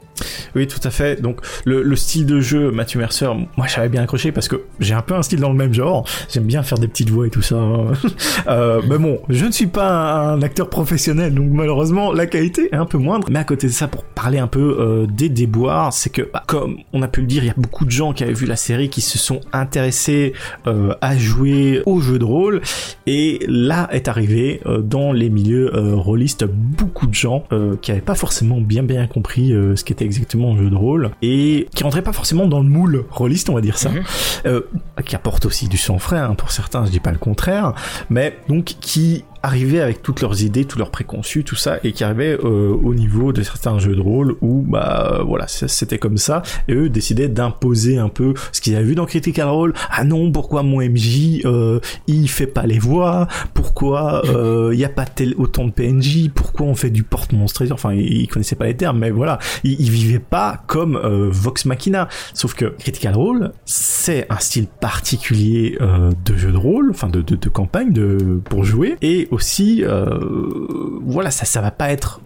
Oui, tout à fait. Donc le, le style de jeu, Matthew Mercer, moi j'avais bien accroché parce que j'ai un peu un style dans le même genre. J'aime bien faire des petites voix et tout ça. Hein. euh, mais bon, je ne suis pas un acteur professionnel, donc malheureusement la qualité est un peu moindre. Mais à côté de ça, pour parler un peu euh, des déboires, c'est que bah, comme on a pu le dire, il y a beaucoup de gens qui avaient vu la série qui se sont intéressés euh, à jouer au jeu de rôle, et là est arrivé euh, dans les milieux euh, rôlistes beaucoup de gens euh, qui avaient pas forcément bien bien compris euh, ce qu'était exactement un jeu de rôle et qui rentraient pas forcément dans le moule rôliste, on va dire ça, mhm. euh, qui apporte aussi du sang frais hein, pour certains, je dis pas le contraire, mais donc qui arrivaient avec toutes leurs idées, tous leurs préconçus, tout ça, et qui arrivaient euh, au niveau de certains jeux de rôle où, bah, voilà, c'était comme ça, et eux décidaient d'imposer un peu ce qu'ils avaient vu dans Critical Role. Ah non, pourquoi mon MJ, euh, il fait pas les voix? Pourquoi euh, il y a pas tel autant de PNJ Pourquoi on fait du porte-monstre Enfin, ils, connaissaient pas les termes, mais voilà, ils, ils vivaient pas comme euh, Vox Machina. Sauf que Critical Role, c'est un style particulier euh, de jeu de rôle, enfin de, de, de campagne, de pour jouer, et aussi, euh, voilà, ça, ça va pas être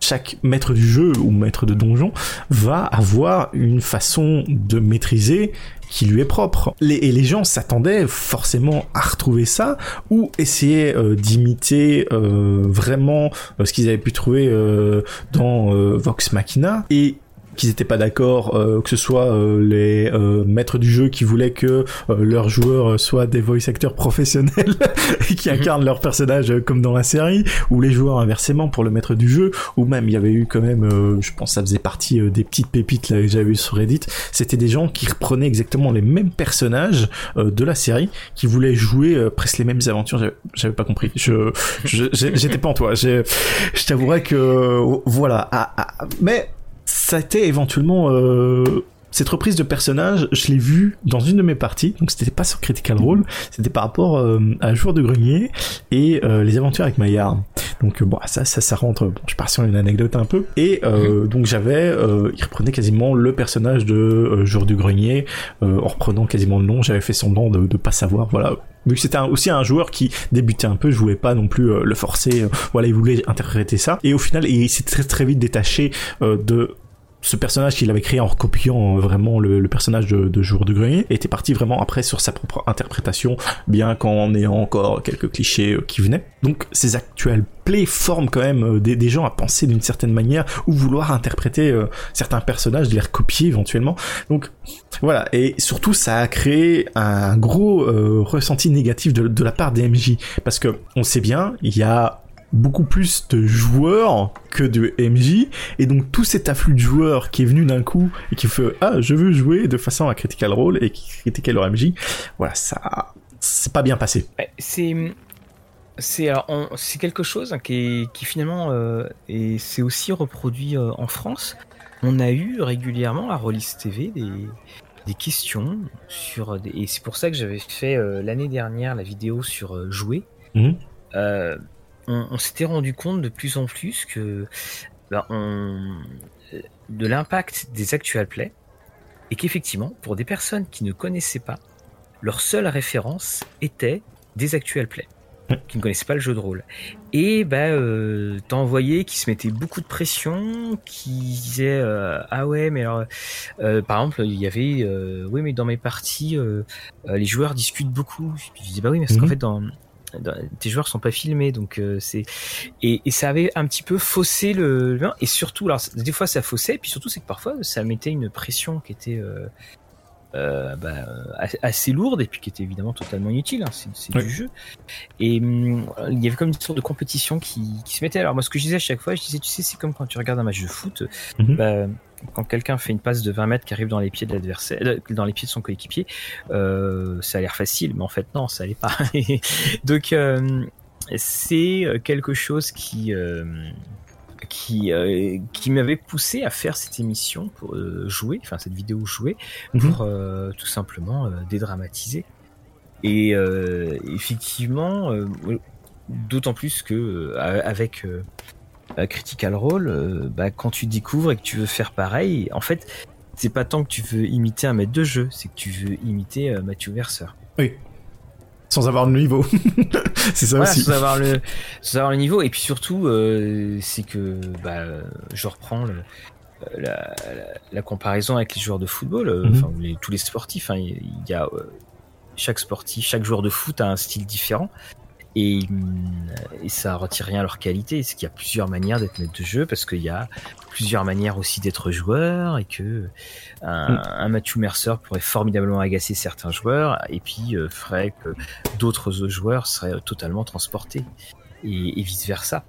chaque maître du jeu ou maître de donjon va avoir une façon de maîtriser qui lui est propre. Et les gens s'attendaient forcément à retrouver ça ou essayer euh, d'imiter euh, vraiment euh, ce qu'ils avaient pu trouver dans Vox Machina et qu'ils n'étaient pas d'accord, euh, que ce soit euh, les euh, maîtres du jeu qui voulaient que leurs joueurs soient des voice acteurs professionnels et qui mhm. incarnent leur personnage comme dans la série, ou les joueurs inversement pour le maître du jeu, ou même il y avait eu quand même, je pense ça faisait partie des petites pépites là, que j'avais vu sur Reddit, c'était des gens qui reprenaient exactement les mêmes personnages de la série, qui voulaient jouer presque les mêmes aventures. J'avais pas compris. Je j'étais pas en toi. Je t'avouerais que voilà. Ah, ah, mais ça a été éventuellement euh, cette reprise de personnage, je l'ai vu dans une de mes parties, donc c'était pas sur Critical Role, c'était par rapport euh, à Joueur de Grenier et euh, les aventures avec Maillard. Donc bon, ça, ça, ça rentre. Bon, je pars sur une anecdote un peu. Et mhm. donc j'avais, il reprenait quasiment le personnage de Joueur du Grenier en reprenant quasiment le nom. J'avais fait semblant de, de pas savoir, voilà. Vu que c'était aussi un joueur qui débutait un peu, je voulais pas non plus le forcer. voilà, il voulait interpréter ça. Et au final, il s'est très très vite détaché de ce personnage qu'il avait créé en recopiant euh, vraiment le, personnage de, Jour de Grenier était parti vraiment après sur sa propre interprétation, bien qu'en ayant encore quelques clichés euh, qui venaient. Donc ces actuels plays forment quand même euh, des, gens à penser d'une certaine manière ou vouloir interpréter certains personnages, de les recopier éventuellement. Donc voilà, et surtout ça a créé un gros ressenti négatif de, de la part des MJ, parce que on sait bien, il y a beaucoup plus de joueurs que de MJ et donc tout cet afflux de joueurs qui est venu d'un coup et qui fait ah je veux jouer de façon à Critical Role et qui critiquait leur MJ voilà ça c'est pas bien passé. C'est c'est c'est quelque chose qui, qui finalement euh, et c'est aussi reproduit euh, en France. On a eu régulièrement à Rollis TV des des questions sur et c'est pour ça que j'avais fait euh, l'année dernière la vidéo sur jouer. Mmh on, s'était rendu compte de plus en plus que bah, de l'impact des actual plays et qu'effectivement, pour des personnes qui ne connaissaient pas, leur seule référence était des actual plays qui ne connaissaient pas le jeu de rôle. Et bah, euh, t'as envoyé qui se mettait beaucoup de pression, qui disait euh, ah ouais mais alors euh, par exemple il y avait oui mais dans mes parties les joueurs discutent beaucoup. je disais bah oui mais parce qu'en mhm. fait dans tes joueurs sont pas filmés donc euh, c'est et, ça avait un petit peu faussé le, et surtout alors des fois ça faussait et puis surtout c'est que parfois ça mettait une pression qui était euh, euh, bah, assez lourde et puis qui était évidemment totalement inutile hein, c'est du jeu. Et hum, il y avait comme une sorte de compétition qui, se mettait. Alors moi ce que je disais à chaque fois je disais tu sais c'est comme quand tu regardes un match de foot mhm. bah, quand quelqu'un fait une passe de 20 mètres qui arrive dans les pieds de l'adversaire, euh, dans les pieds de son coéquipier, euh, ça a l'air facile, mais en fait non, ça l'est pas. Donc euh, c'est quelque chose qui qui qui m'avait poussé à faire cette émission pour jouer, enfin cette vidéo jouer mhm. pour tout simplement dédramatiser. Et effectivement, d'autant plus que avec Critical Role, euh, bah, quand tu découvres et que tu veux faire pareil, en fait, c'est pas tant que tu veux imiter un maître de jeu, c'est que tu veux imiter euh, Mathieu Mercer. Oui. Sans avoir le niveau. c'est ça aussi. Sans avoir, le, sans avoir le niveau. Et puis surtout, euh, c'est que bah, je reprends la, comparaison avec les joueurs de football, mhm. enfin tous les sportifs. Hein, il y a chaque sportif, chaque joueur de foot a un style différent. Et, et, ça retire rien à leur qualité. C'est qu'il y a plusieurs manières d'être maître de jeu parce qu'il y a plusieurs manières aussi d'être joueur et que un, mm. un Matthew Mercer pourrait formidablement agacer certains joueurs et puis euh, ferait que d'autres joueurs seraient totalement transportés et, et vice versa.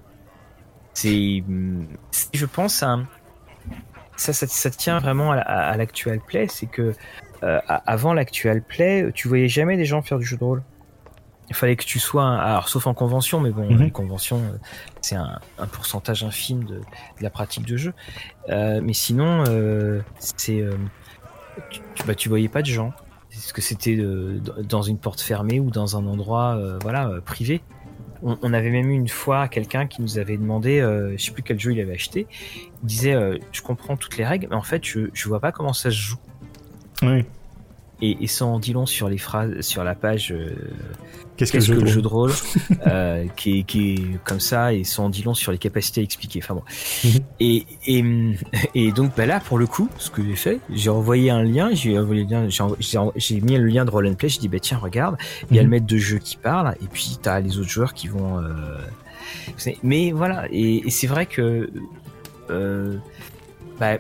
C'est, je pense, un, ça, ça, ça, tient vraiment à, l'actual play. C'est que euh, avant l'actual play, tu voyais jamais des gens faire du jeu de rôle il fallait que tu sois, alors sauf en convention, mais bon, mhm. les conventions, euh, c'est un, pourcentage infime de, la pratique de jeu. Euh, mais sinon, euh, c'est, tu, bah, tu voyais pas de gens. Est-ce que c'était dans une porte fermée ou dans un endroit, voilà, privé? On, avait même eu une fois quelqu'un qui nous avait demandé, je sais plus quel jeu il avait acheté. Il disait, je comprends toutes les règles, mais en fait, je, je vois pas comment ça se joue. Oui. Et, et ça en dit long sur les phrases, sur la page. euh, Qu'est-ce que, Qu'est-ce le que le jeu de rôle euh, qui, est, qui est comme ça et ça en dit long sur les capacités à expliquer. Enfin bon. Mhm. et, et, et donc bah là pour le coup, ce que j'ai fait, j'ai envoyé un lien, j'ai envoyé le lien, j'ai mis le lien de Roll and Play, j'ai dit bah tiens regarde, il y a Mhm. le maître de jeu qui parle et puis t'as les autres joueurs qui vont. euh, Mais voilà et, et c'est vrai que euh, bah,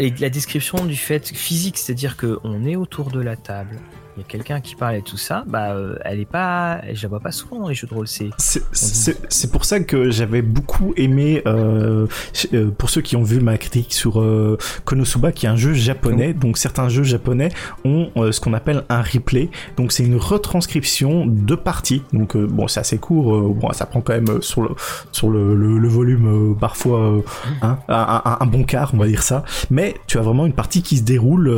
et la description du fait physique, c'est-à-dire qu'on est autour de la table, il y a quelqu'un qui parle et tout ça, bah euh, elle est pas, je la vois pas souvent dans les jeux de rôle. C'est C'est- pour ça que j'avais beaucoup aimé, euh, euh, pour ceux qui ont vu ma critique sur euh, Konosuba, qui est un jeu japonais. Donc certains jeux japonais ont euh, ce qu'on appelle un replay. Donc c'est une retranscription de parties. Donc bon, c'est assez court. bon, ça prend quand même sur le sur le, le, le volume parfois euh, hein, un, un- un bon quart, on va dire ça. Mais tu as vraiment une partie qui se déroule.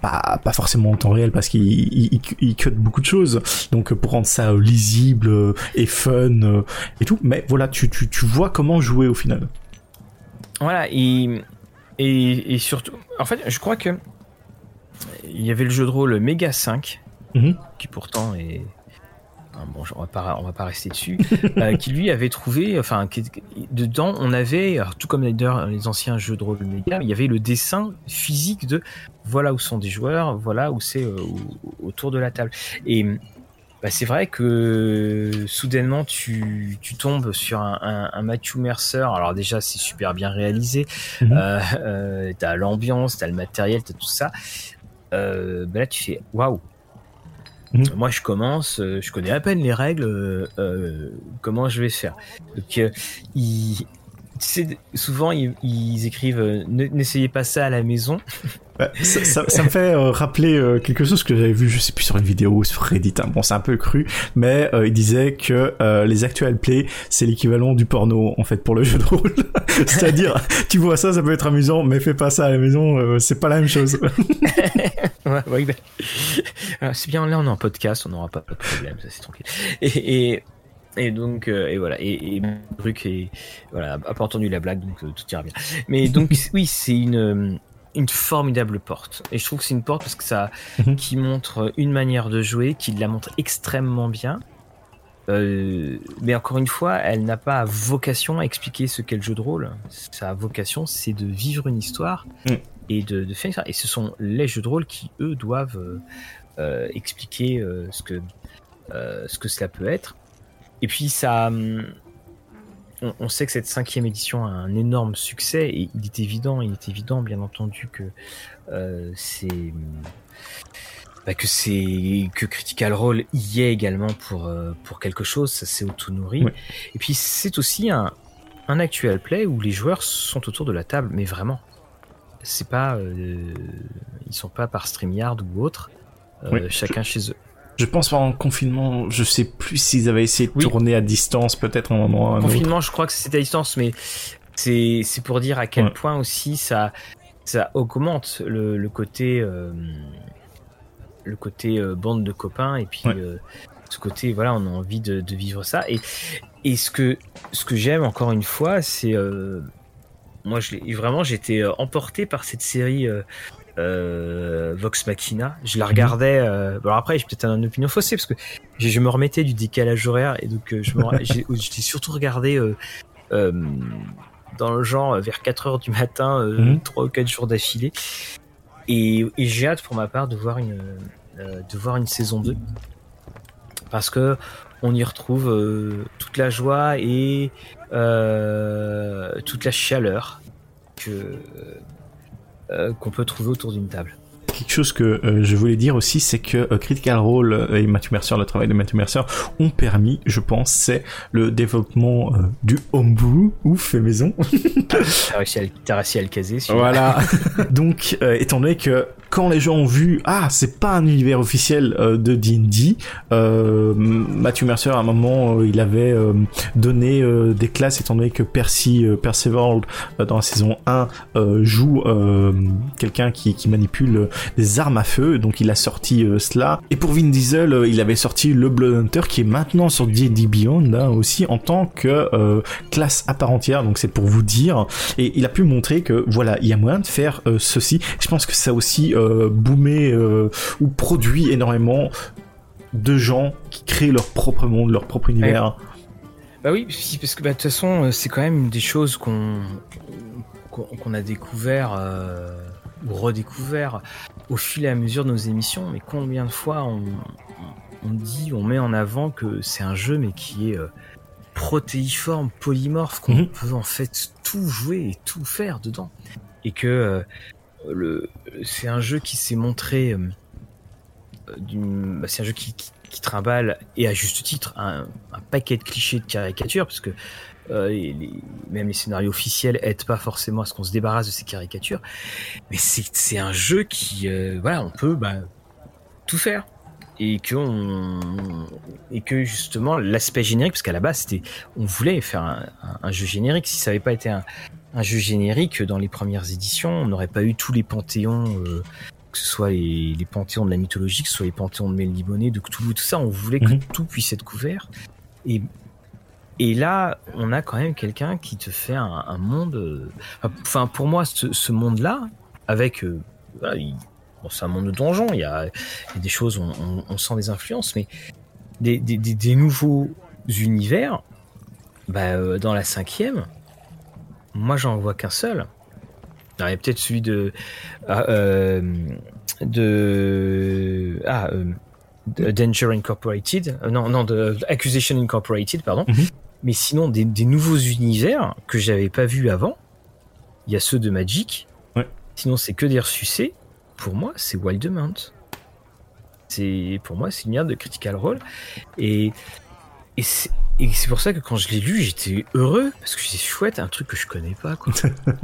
Pas, pas forcément en temps réel parce qu'il il, il, il cut beaucoup de choses. Donc euh, pour rendre ça euh, lisible euh, et fun et tout. Mais voilà tu, tu, tu vois comment jouer au final. Voilà et, et et surtout, en fait, je crois que il y avait le jeu de rôle Mega 5 Mhm. qui pourtant est bon, on va pas on va pas rester dessus, euh, qui lui avait trouvé, enfin, qui- dedans on avait, alors, tout comme d'ailleurs les anciens jeux de rôle Mega, il y avait le dessin physique de voilà où sont des joueurs, voilà où c'est euh, au- autour de la table. Et bah, c'est vrai que soudainement tu, tu tombes sur un, un, un Matthew Mercer. Alors déjà c'est super bien réalisé. Mhm. Euh, euh, t'as l'ambiance, t'as le matériel, t'as tout ça. Euh, bah là tu fais waouh. Mhm. Moi je commence, euh, je connais à peine les règles. euh, euh, comment je vais faire Donc euh, ils, tu sais, souvent ils, ils écrivent euh, Ne- n'essayez pas ça à la maison. Bah, ça, ça, ça me fait rappeler quelque chose que j'avais vu je sais plus sur une vidéo sur Reddit hein. bon c'est un peu cru mais il disait que les actual play c'est l'équivalent du porno en fait pour le jeu de rôle c'est-à-dire tu vois ça ça peut être amusant mais fais pas ça à la maison c'est pas la même chose Ouais, ouais, alors, c'est bien, là on est en podcast, on n'aura pas de problème, ça c'est tranquille. Et, et, et donc, euh, et voilà, et, et Bruc est, voilà, a pas entendu la blague, donc euh, tout ira bien. Mais donc, oui, c'est une, une formidable porte. Et je trouve que c'est une porte parce que ça, Mhm. qui montre une manière de jouer, qui la montre extrêmement bien. Euh, mais encore une fois, elle n'a pas vocation à expliquer ce qu'est le jeu de rôle. Sa vocation, c'est de vivre une histoire Mm. Et de, de faire ça. Et ce sont les jeux de rôle qui, eux, doivent euh, euh, expliquer euh, ce, que, ce que cela peut être. Et puis, ça. hum, On, on sait que cette cinquième édition a un énorme succès et il est évident, il est évident, bien entendu, que c'est bah, que c'est que Critical Role y est également pour pour quelque chose, ça s'est auto nourri. Et puis c'est aussi un un actual play où les joueurs sont autour de la table, mais vraiment, c'est pas euh, ils sont pas par Streamyard ou autre, euh, Oui, chacun chez eux. je pense pendant le confinement je sais plus s'ils avaient essayé de Oui. tourner à distance peut-être un moment un autre. Confinement, je crois que c'était à distance, mais c'est c'est pour dire à quel Ouais. point aussi ça ça augmente le, le côté euh, le côté euh, bande de copains et puis Ouais. ce côté voilà on a envie de, de vivre ça et et ce que ce que j'aime encore une fois c'est euh, moi je l'ai- vraiment j'étais euh, emporté par cette série euh, euh, Vox Machina. Je la regardais euh, bon après j'ai peut-être une opinion faussée parce que je, je me remettais du décalage horaire et donc euh, je j'ai surtout regardé dans le genre vers 4 heures du matin Mhm. 3 ou 4 jours d'affilée. Et, et j'ai hâte pour ma part de voir une de voir une saison 2 parce que on y retrouve euh, toute la joie et euh, toute la chaleur que euh, qu'on peut trouver autour d'une table. quelque chose que je voulais dire aussi, c'est que Critical Role et Matthew Mercer, le travail de Matthew Mercer, ont permis, je pense, c'est le développement du homebrew ou fait maison. T'as réussi à, le- caser. Voilà. Donc, étant donné que quand les gens ont vu, ah, c'est pas un univers officiel euh, de D&D, euh, Matthew Mercer, à un moment, euh, il avait euh, donné des classes, étant donné que Percy Percival, euh, dans la saison 1, euh, joue quelqu'un qui, qui manipule des armes à feu, donc il a sorti cela. Et pour Vin Diesel, il avait sorti le Blood Hunter, qui est maintenant sur D&D Beyond, hein, aussi, en tant que classe à part entière, donc c'est pour vous dire. Et il a pu montrer que, voilà, il y a moyen de faire ceci. Je pense que ça aussi boomé euh, ou produit énormément de gens qui créent leur propre monde, leur propre univers. Bah oui, parce que bah, de toute façon, euh, c'est quand même des choses qu'on qu'on a découvert euh, ou redécouvert au fil et à mesure de nos émissions. Mais combien de fois on, on dit, on met en avant que c'est un jeu, mais qui est euh, protéiforme, polymorphe, qu'on Mhm. peut en fait tout jouer et tout faire dedans. Et que euh, c'est un jeu qui s'est montré. euh, bah, c'est un jeu qui, qui, trimballe, et à juste titre, un, paquet de clichés de caricatures, parce que euh, même les scénarios officiels aident pas forcément à ce qu'on se débarrasse de ces caricatures. Mais c'est un jeu qui, euh, voilà, on peut bah, tout faire. Et que, justement, l'aspect générique, parce qu'à la base, on voulait faire un jeu générique. Si ça n'avait pas été un, un jeu générique dans les premières éditions, on n'aurait pas eu tous les panthéons, euh, que ce soit les, les panthéons de la mythologie, que ce soit les panthéons de Melniboné, de Cthulhu, tout ça. On voulait que Mhm. tout puisse être couvert. Et, et là, on a quand même quelqu'un qui te fait un, un monde. euh, Enfin, pour moi, ce, ce monde-là, avec. euh, voilà, il- bon, c'est un monde de donjon, il y a, il y a des choses, on, on- on sent des influences, mais des, des- des- des nouveaux univers, bah, dans la cinquième, moi, j'en vois qu'un seul. Il y a peut-être celui de. ah, euh, de. Ah, euh, de Danger Incorporated. euh, non, non, de Accusation Incorporated, pardon. Mhm. Mais sinon, des, des nouveaux univers que j'avais pas vus avant, il y a ceux de Magic. Ouais. Sinon, c'est que des ressuscités. Pour moi, c'est Wildemount. C'est pour moi, c'est une merde de Critical Role. Et et et c'est pour ça que quand je l'ai lu, j'étais heureux parce que c'est chouette, un truc que je connais pas, quoi.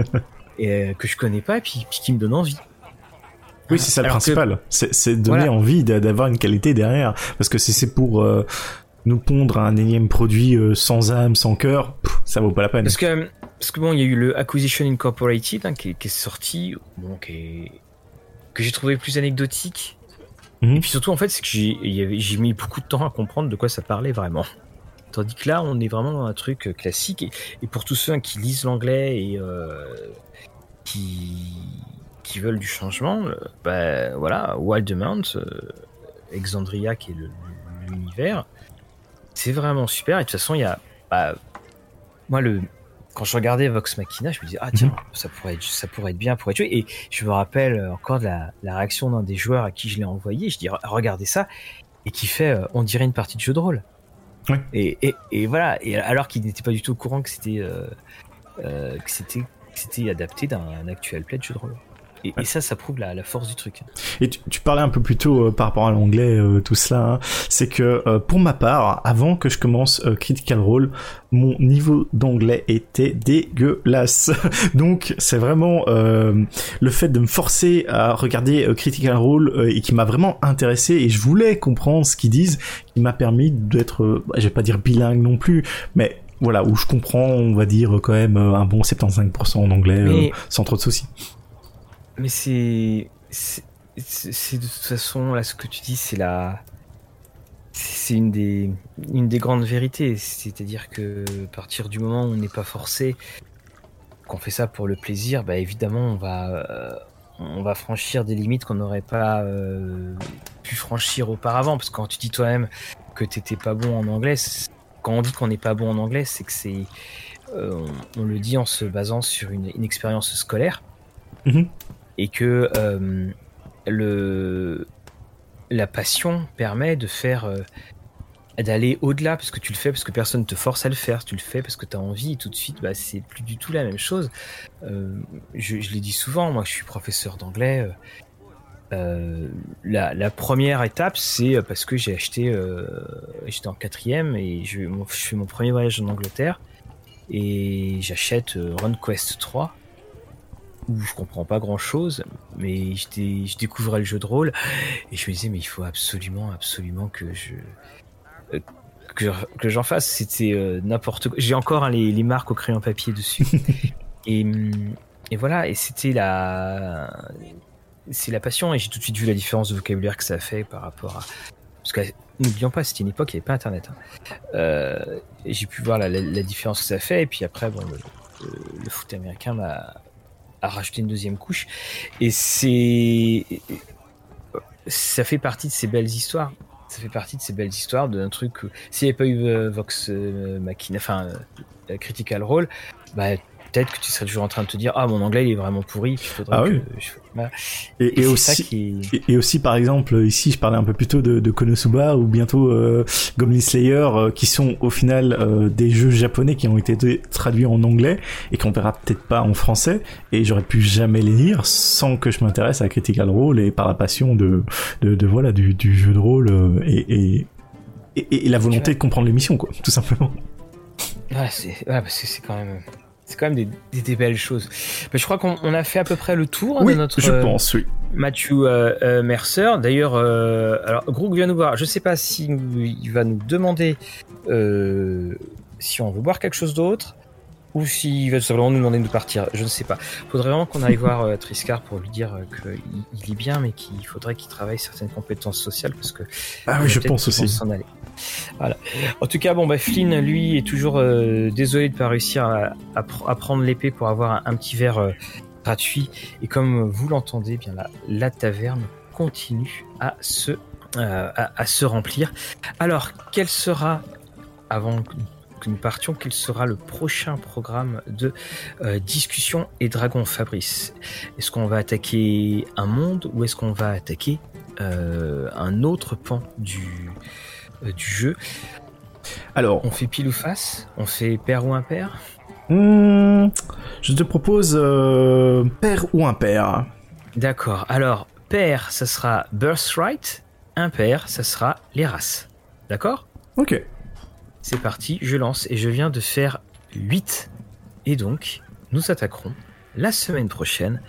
et euh, que je connais pas, puis, puis qui me donne envie. Oui, c'est ça le Alors que- principal. C'est c'est donner Voilà. envie d'a- d'avoir une qualité derrière. Parce que si c'est pour euh, nous pondre un énième produit euh, sans âme, sans cœur, pff, ça vaut pas la peine. Parce que, parce que bon, il y a eu le Acquisition Incorporated hein, qui, est, qui est sorti, bon, qui est- que j'ai trouvé plus anecdotique. Mhm. Et puis surtout, en fait, c'est que j'ai mis beaucoup de temps à comprendre de quoi ça parlait vraiment. Tandis que là, on est vraiment dans un truc euh, classique. Et, et pour tous ceux hein, qui lisent l'anglais et euh, qui, qui veulent du changement, euh, bah voilà, Wildemount, Exandria qui est l'univers, c'est vraiment super. Et de toute façon, il y a. bah, moi, le, quand je regardais Vox Machina, je me disais, ah tiens, ça, pourrait être, ça pourrait être bien pour être joué. Et je me rappelle encore de la, la réaction d'un des joueurs à qui je l'ai envoyé. Je dis, regardez ça. Et qui fait, on dirait une partie de jeu de rôle. Et, et, et voilà. Et alors qu'il n'était pas du tout au courant que c'était euh, euh, que c'était adapté d'un actuel play de jeu de rôle. Et, et ça, ça prouve la, la force du truc. Et tu, tu parlais un peu plus tôt euh, par rapport à l'anglais, euh, tout cela. hein. C'est que euh, pour ma part, avant que je commence Critical Role, mon niveau d'anglais était dégueulasse. Donc c'est vraiment le fait de me forcer à regarder Critical Role et qui m'a vraiment intéressé et je voulais comprendre ce qu'ils disent, qui m'a permis d'être, je vais pas dire bilingue non plus, mais voilà où je comprends, on va dire quand même un bon 75% en anglais Mais- sans trop de soucis. Mais c'est. c'est- de toute façon, là, ce que tu dis, c'est la. C'est une des, une des grandes vérités. C'est-à-dire que, partir du moment où on n'est pas forcé, qu'on fait ça pour le plaisir, bah évidemment, on va, euh, on va franchir des limites qu'on n'aurait pas euh, pu franchir auparavant. Parce que quand tu dis toi-même que t'étais pas bon en anglais, quand on dit qu'on n'est pas bon en anglais, c'est que c'est. euh, on, le dit en se basant sur une, expérience scolaire Mhm. Et que euh, le la passion permet de faire euh, d'aller au-delà parce que tu le fais parce que personne te force à le faire. Tu le fais parce que tu as envie et tout de suite bah, c'est plus du tout la même chose. Euh, je, je l'ai dit souvent moi je suis professeur d'anglais la, première étape c'est parce que j'ai acheté j'étais en quatrième et je, je fais mon premier voyage en Angleterre et j'achète RunQuest 3 où je comprends pas grand chose, mais je, dé- je découvrais le jeu de rôle et je me disais mais il faut absolument, absolument que je euh, que, que j'en fasse. C'était euh, n'importe quoi. J'ai encore hein, les, les marques au crayon papier dessus. et, hum, et voilà, et c'était la c'est la passion et j'ai tout de suite vu la différence de vocabulaire que ça fait par rapport à parce que n'oublions pas c'était une époque il n'y avait pas internet. hein. Euh, j'ai pu voir la, la- la différence que ça fait et puis après bon le, le- le foot américain m'a à rajouter une deuxième couche. Et c'est ça fait partie de ces belles histoires. Ça fait partie de ces belles histoires d'un truc. S'il n'y avait pas eu Vox Machina, enfin Critical Role, bah peut-être que tu serais toujours en train de te dire ah mon anglais il est vraiment pourri ah oui. et, aussi et, aussi par exemple ici je parlais un peu plus tôt de, de Konosuba ou bientôt euh, Goblin Slayer euh, qui sont au final euh, des jeux japonais qui ont été traduits en anglais et qu'on verra peut-être pas en français. Et j'aurais pu jamais les lire sans que je m'intéresse à Critical Role et par la passion de de, de voilà du, du, jeu de rôle euh, et, et, et la volonté de comprendre l'émission quoi tout simplement. Ouais c'est ouais, parce que c'est quand même c'est quand même des, des, belles choses. Mais je crois qu'on a fait à peu près le tour de notre. Je pense, oui. Matthew euh, euh, Mercer. D'ailleurs, euh, alors Groog vient nous voir. Je sais pas si il va nous demander si on veut boire quelque chose d'autre ou s'il va tout simplement nous demander de partir. Je ne sais pas. Faudrait vraiment qu'on aille voir Triscar pour lui dire qu'il il est bien, mais qu'il faudrait qu'il travaille certaines compétences sociales parce que. Ah oui, je pense aussi. S'en aller. En tout cas, bon, bah, Flynn, lui, est toujours euh, désolé de pas réussir à, prendre l'épée pour avoir un, petit verre euh, gratuit. Et comme vous l'entendez, bien la, taverne continue à se, euh, à, se remplir. Alors, quel sera, avant que nous partions, quel sera le prochain programme de discussion et dragon Fabrice? Est-ce qu'on va attaquer un monde ou est-ce qu'on va attaquer un autre pan du, du jeu. Alors, on fait pile ou face? On fait père ou impair? Hmm, Je te propose euh, père ou impair. D'accord. Alors, père, ça sera Birthright. Impair, ça sera les races. D'accord? Ok. C'est parti, je lance et je viens de faire 8. Et donc, nous attaquerons la semaine prochaine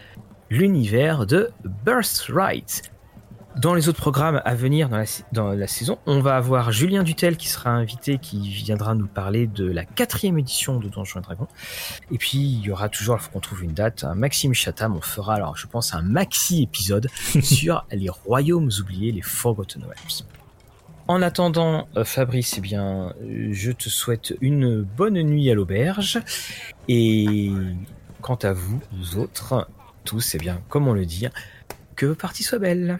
l'univers de Birthright. Dans les autres programmes à venir dans la, dans la, saison, on va avoir Julien Dutel qui sera invité, qui viendra nous parler de la quatrième édition de Donjons et Dragons. Et puis il y aura toujours, il faut qu'on trouve une date, un Maxime Chatham. On fera alors, je pense, un maxi épisode sur les royaumes oubliés, les Forgotten Realms. En attendant, euh, Fabrice, eh bien, je te souhaite une bonne nuit à l'auberge. Et quant à vous, vous autres, tous, eh bien, comme on le dit, que vos parties soient belles.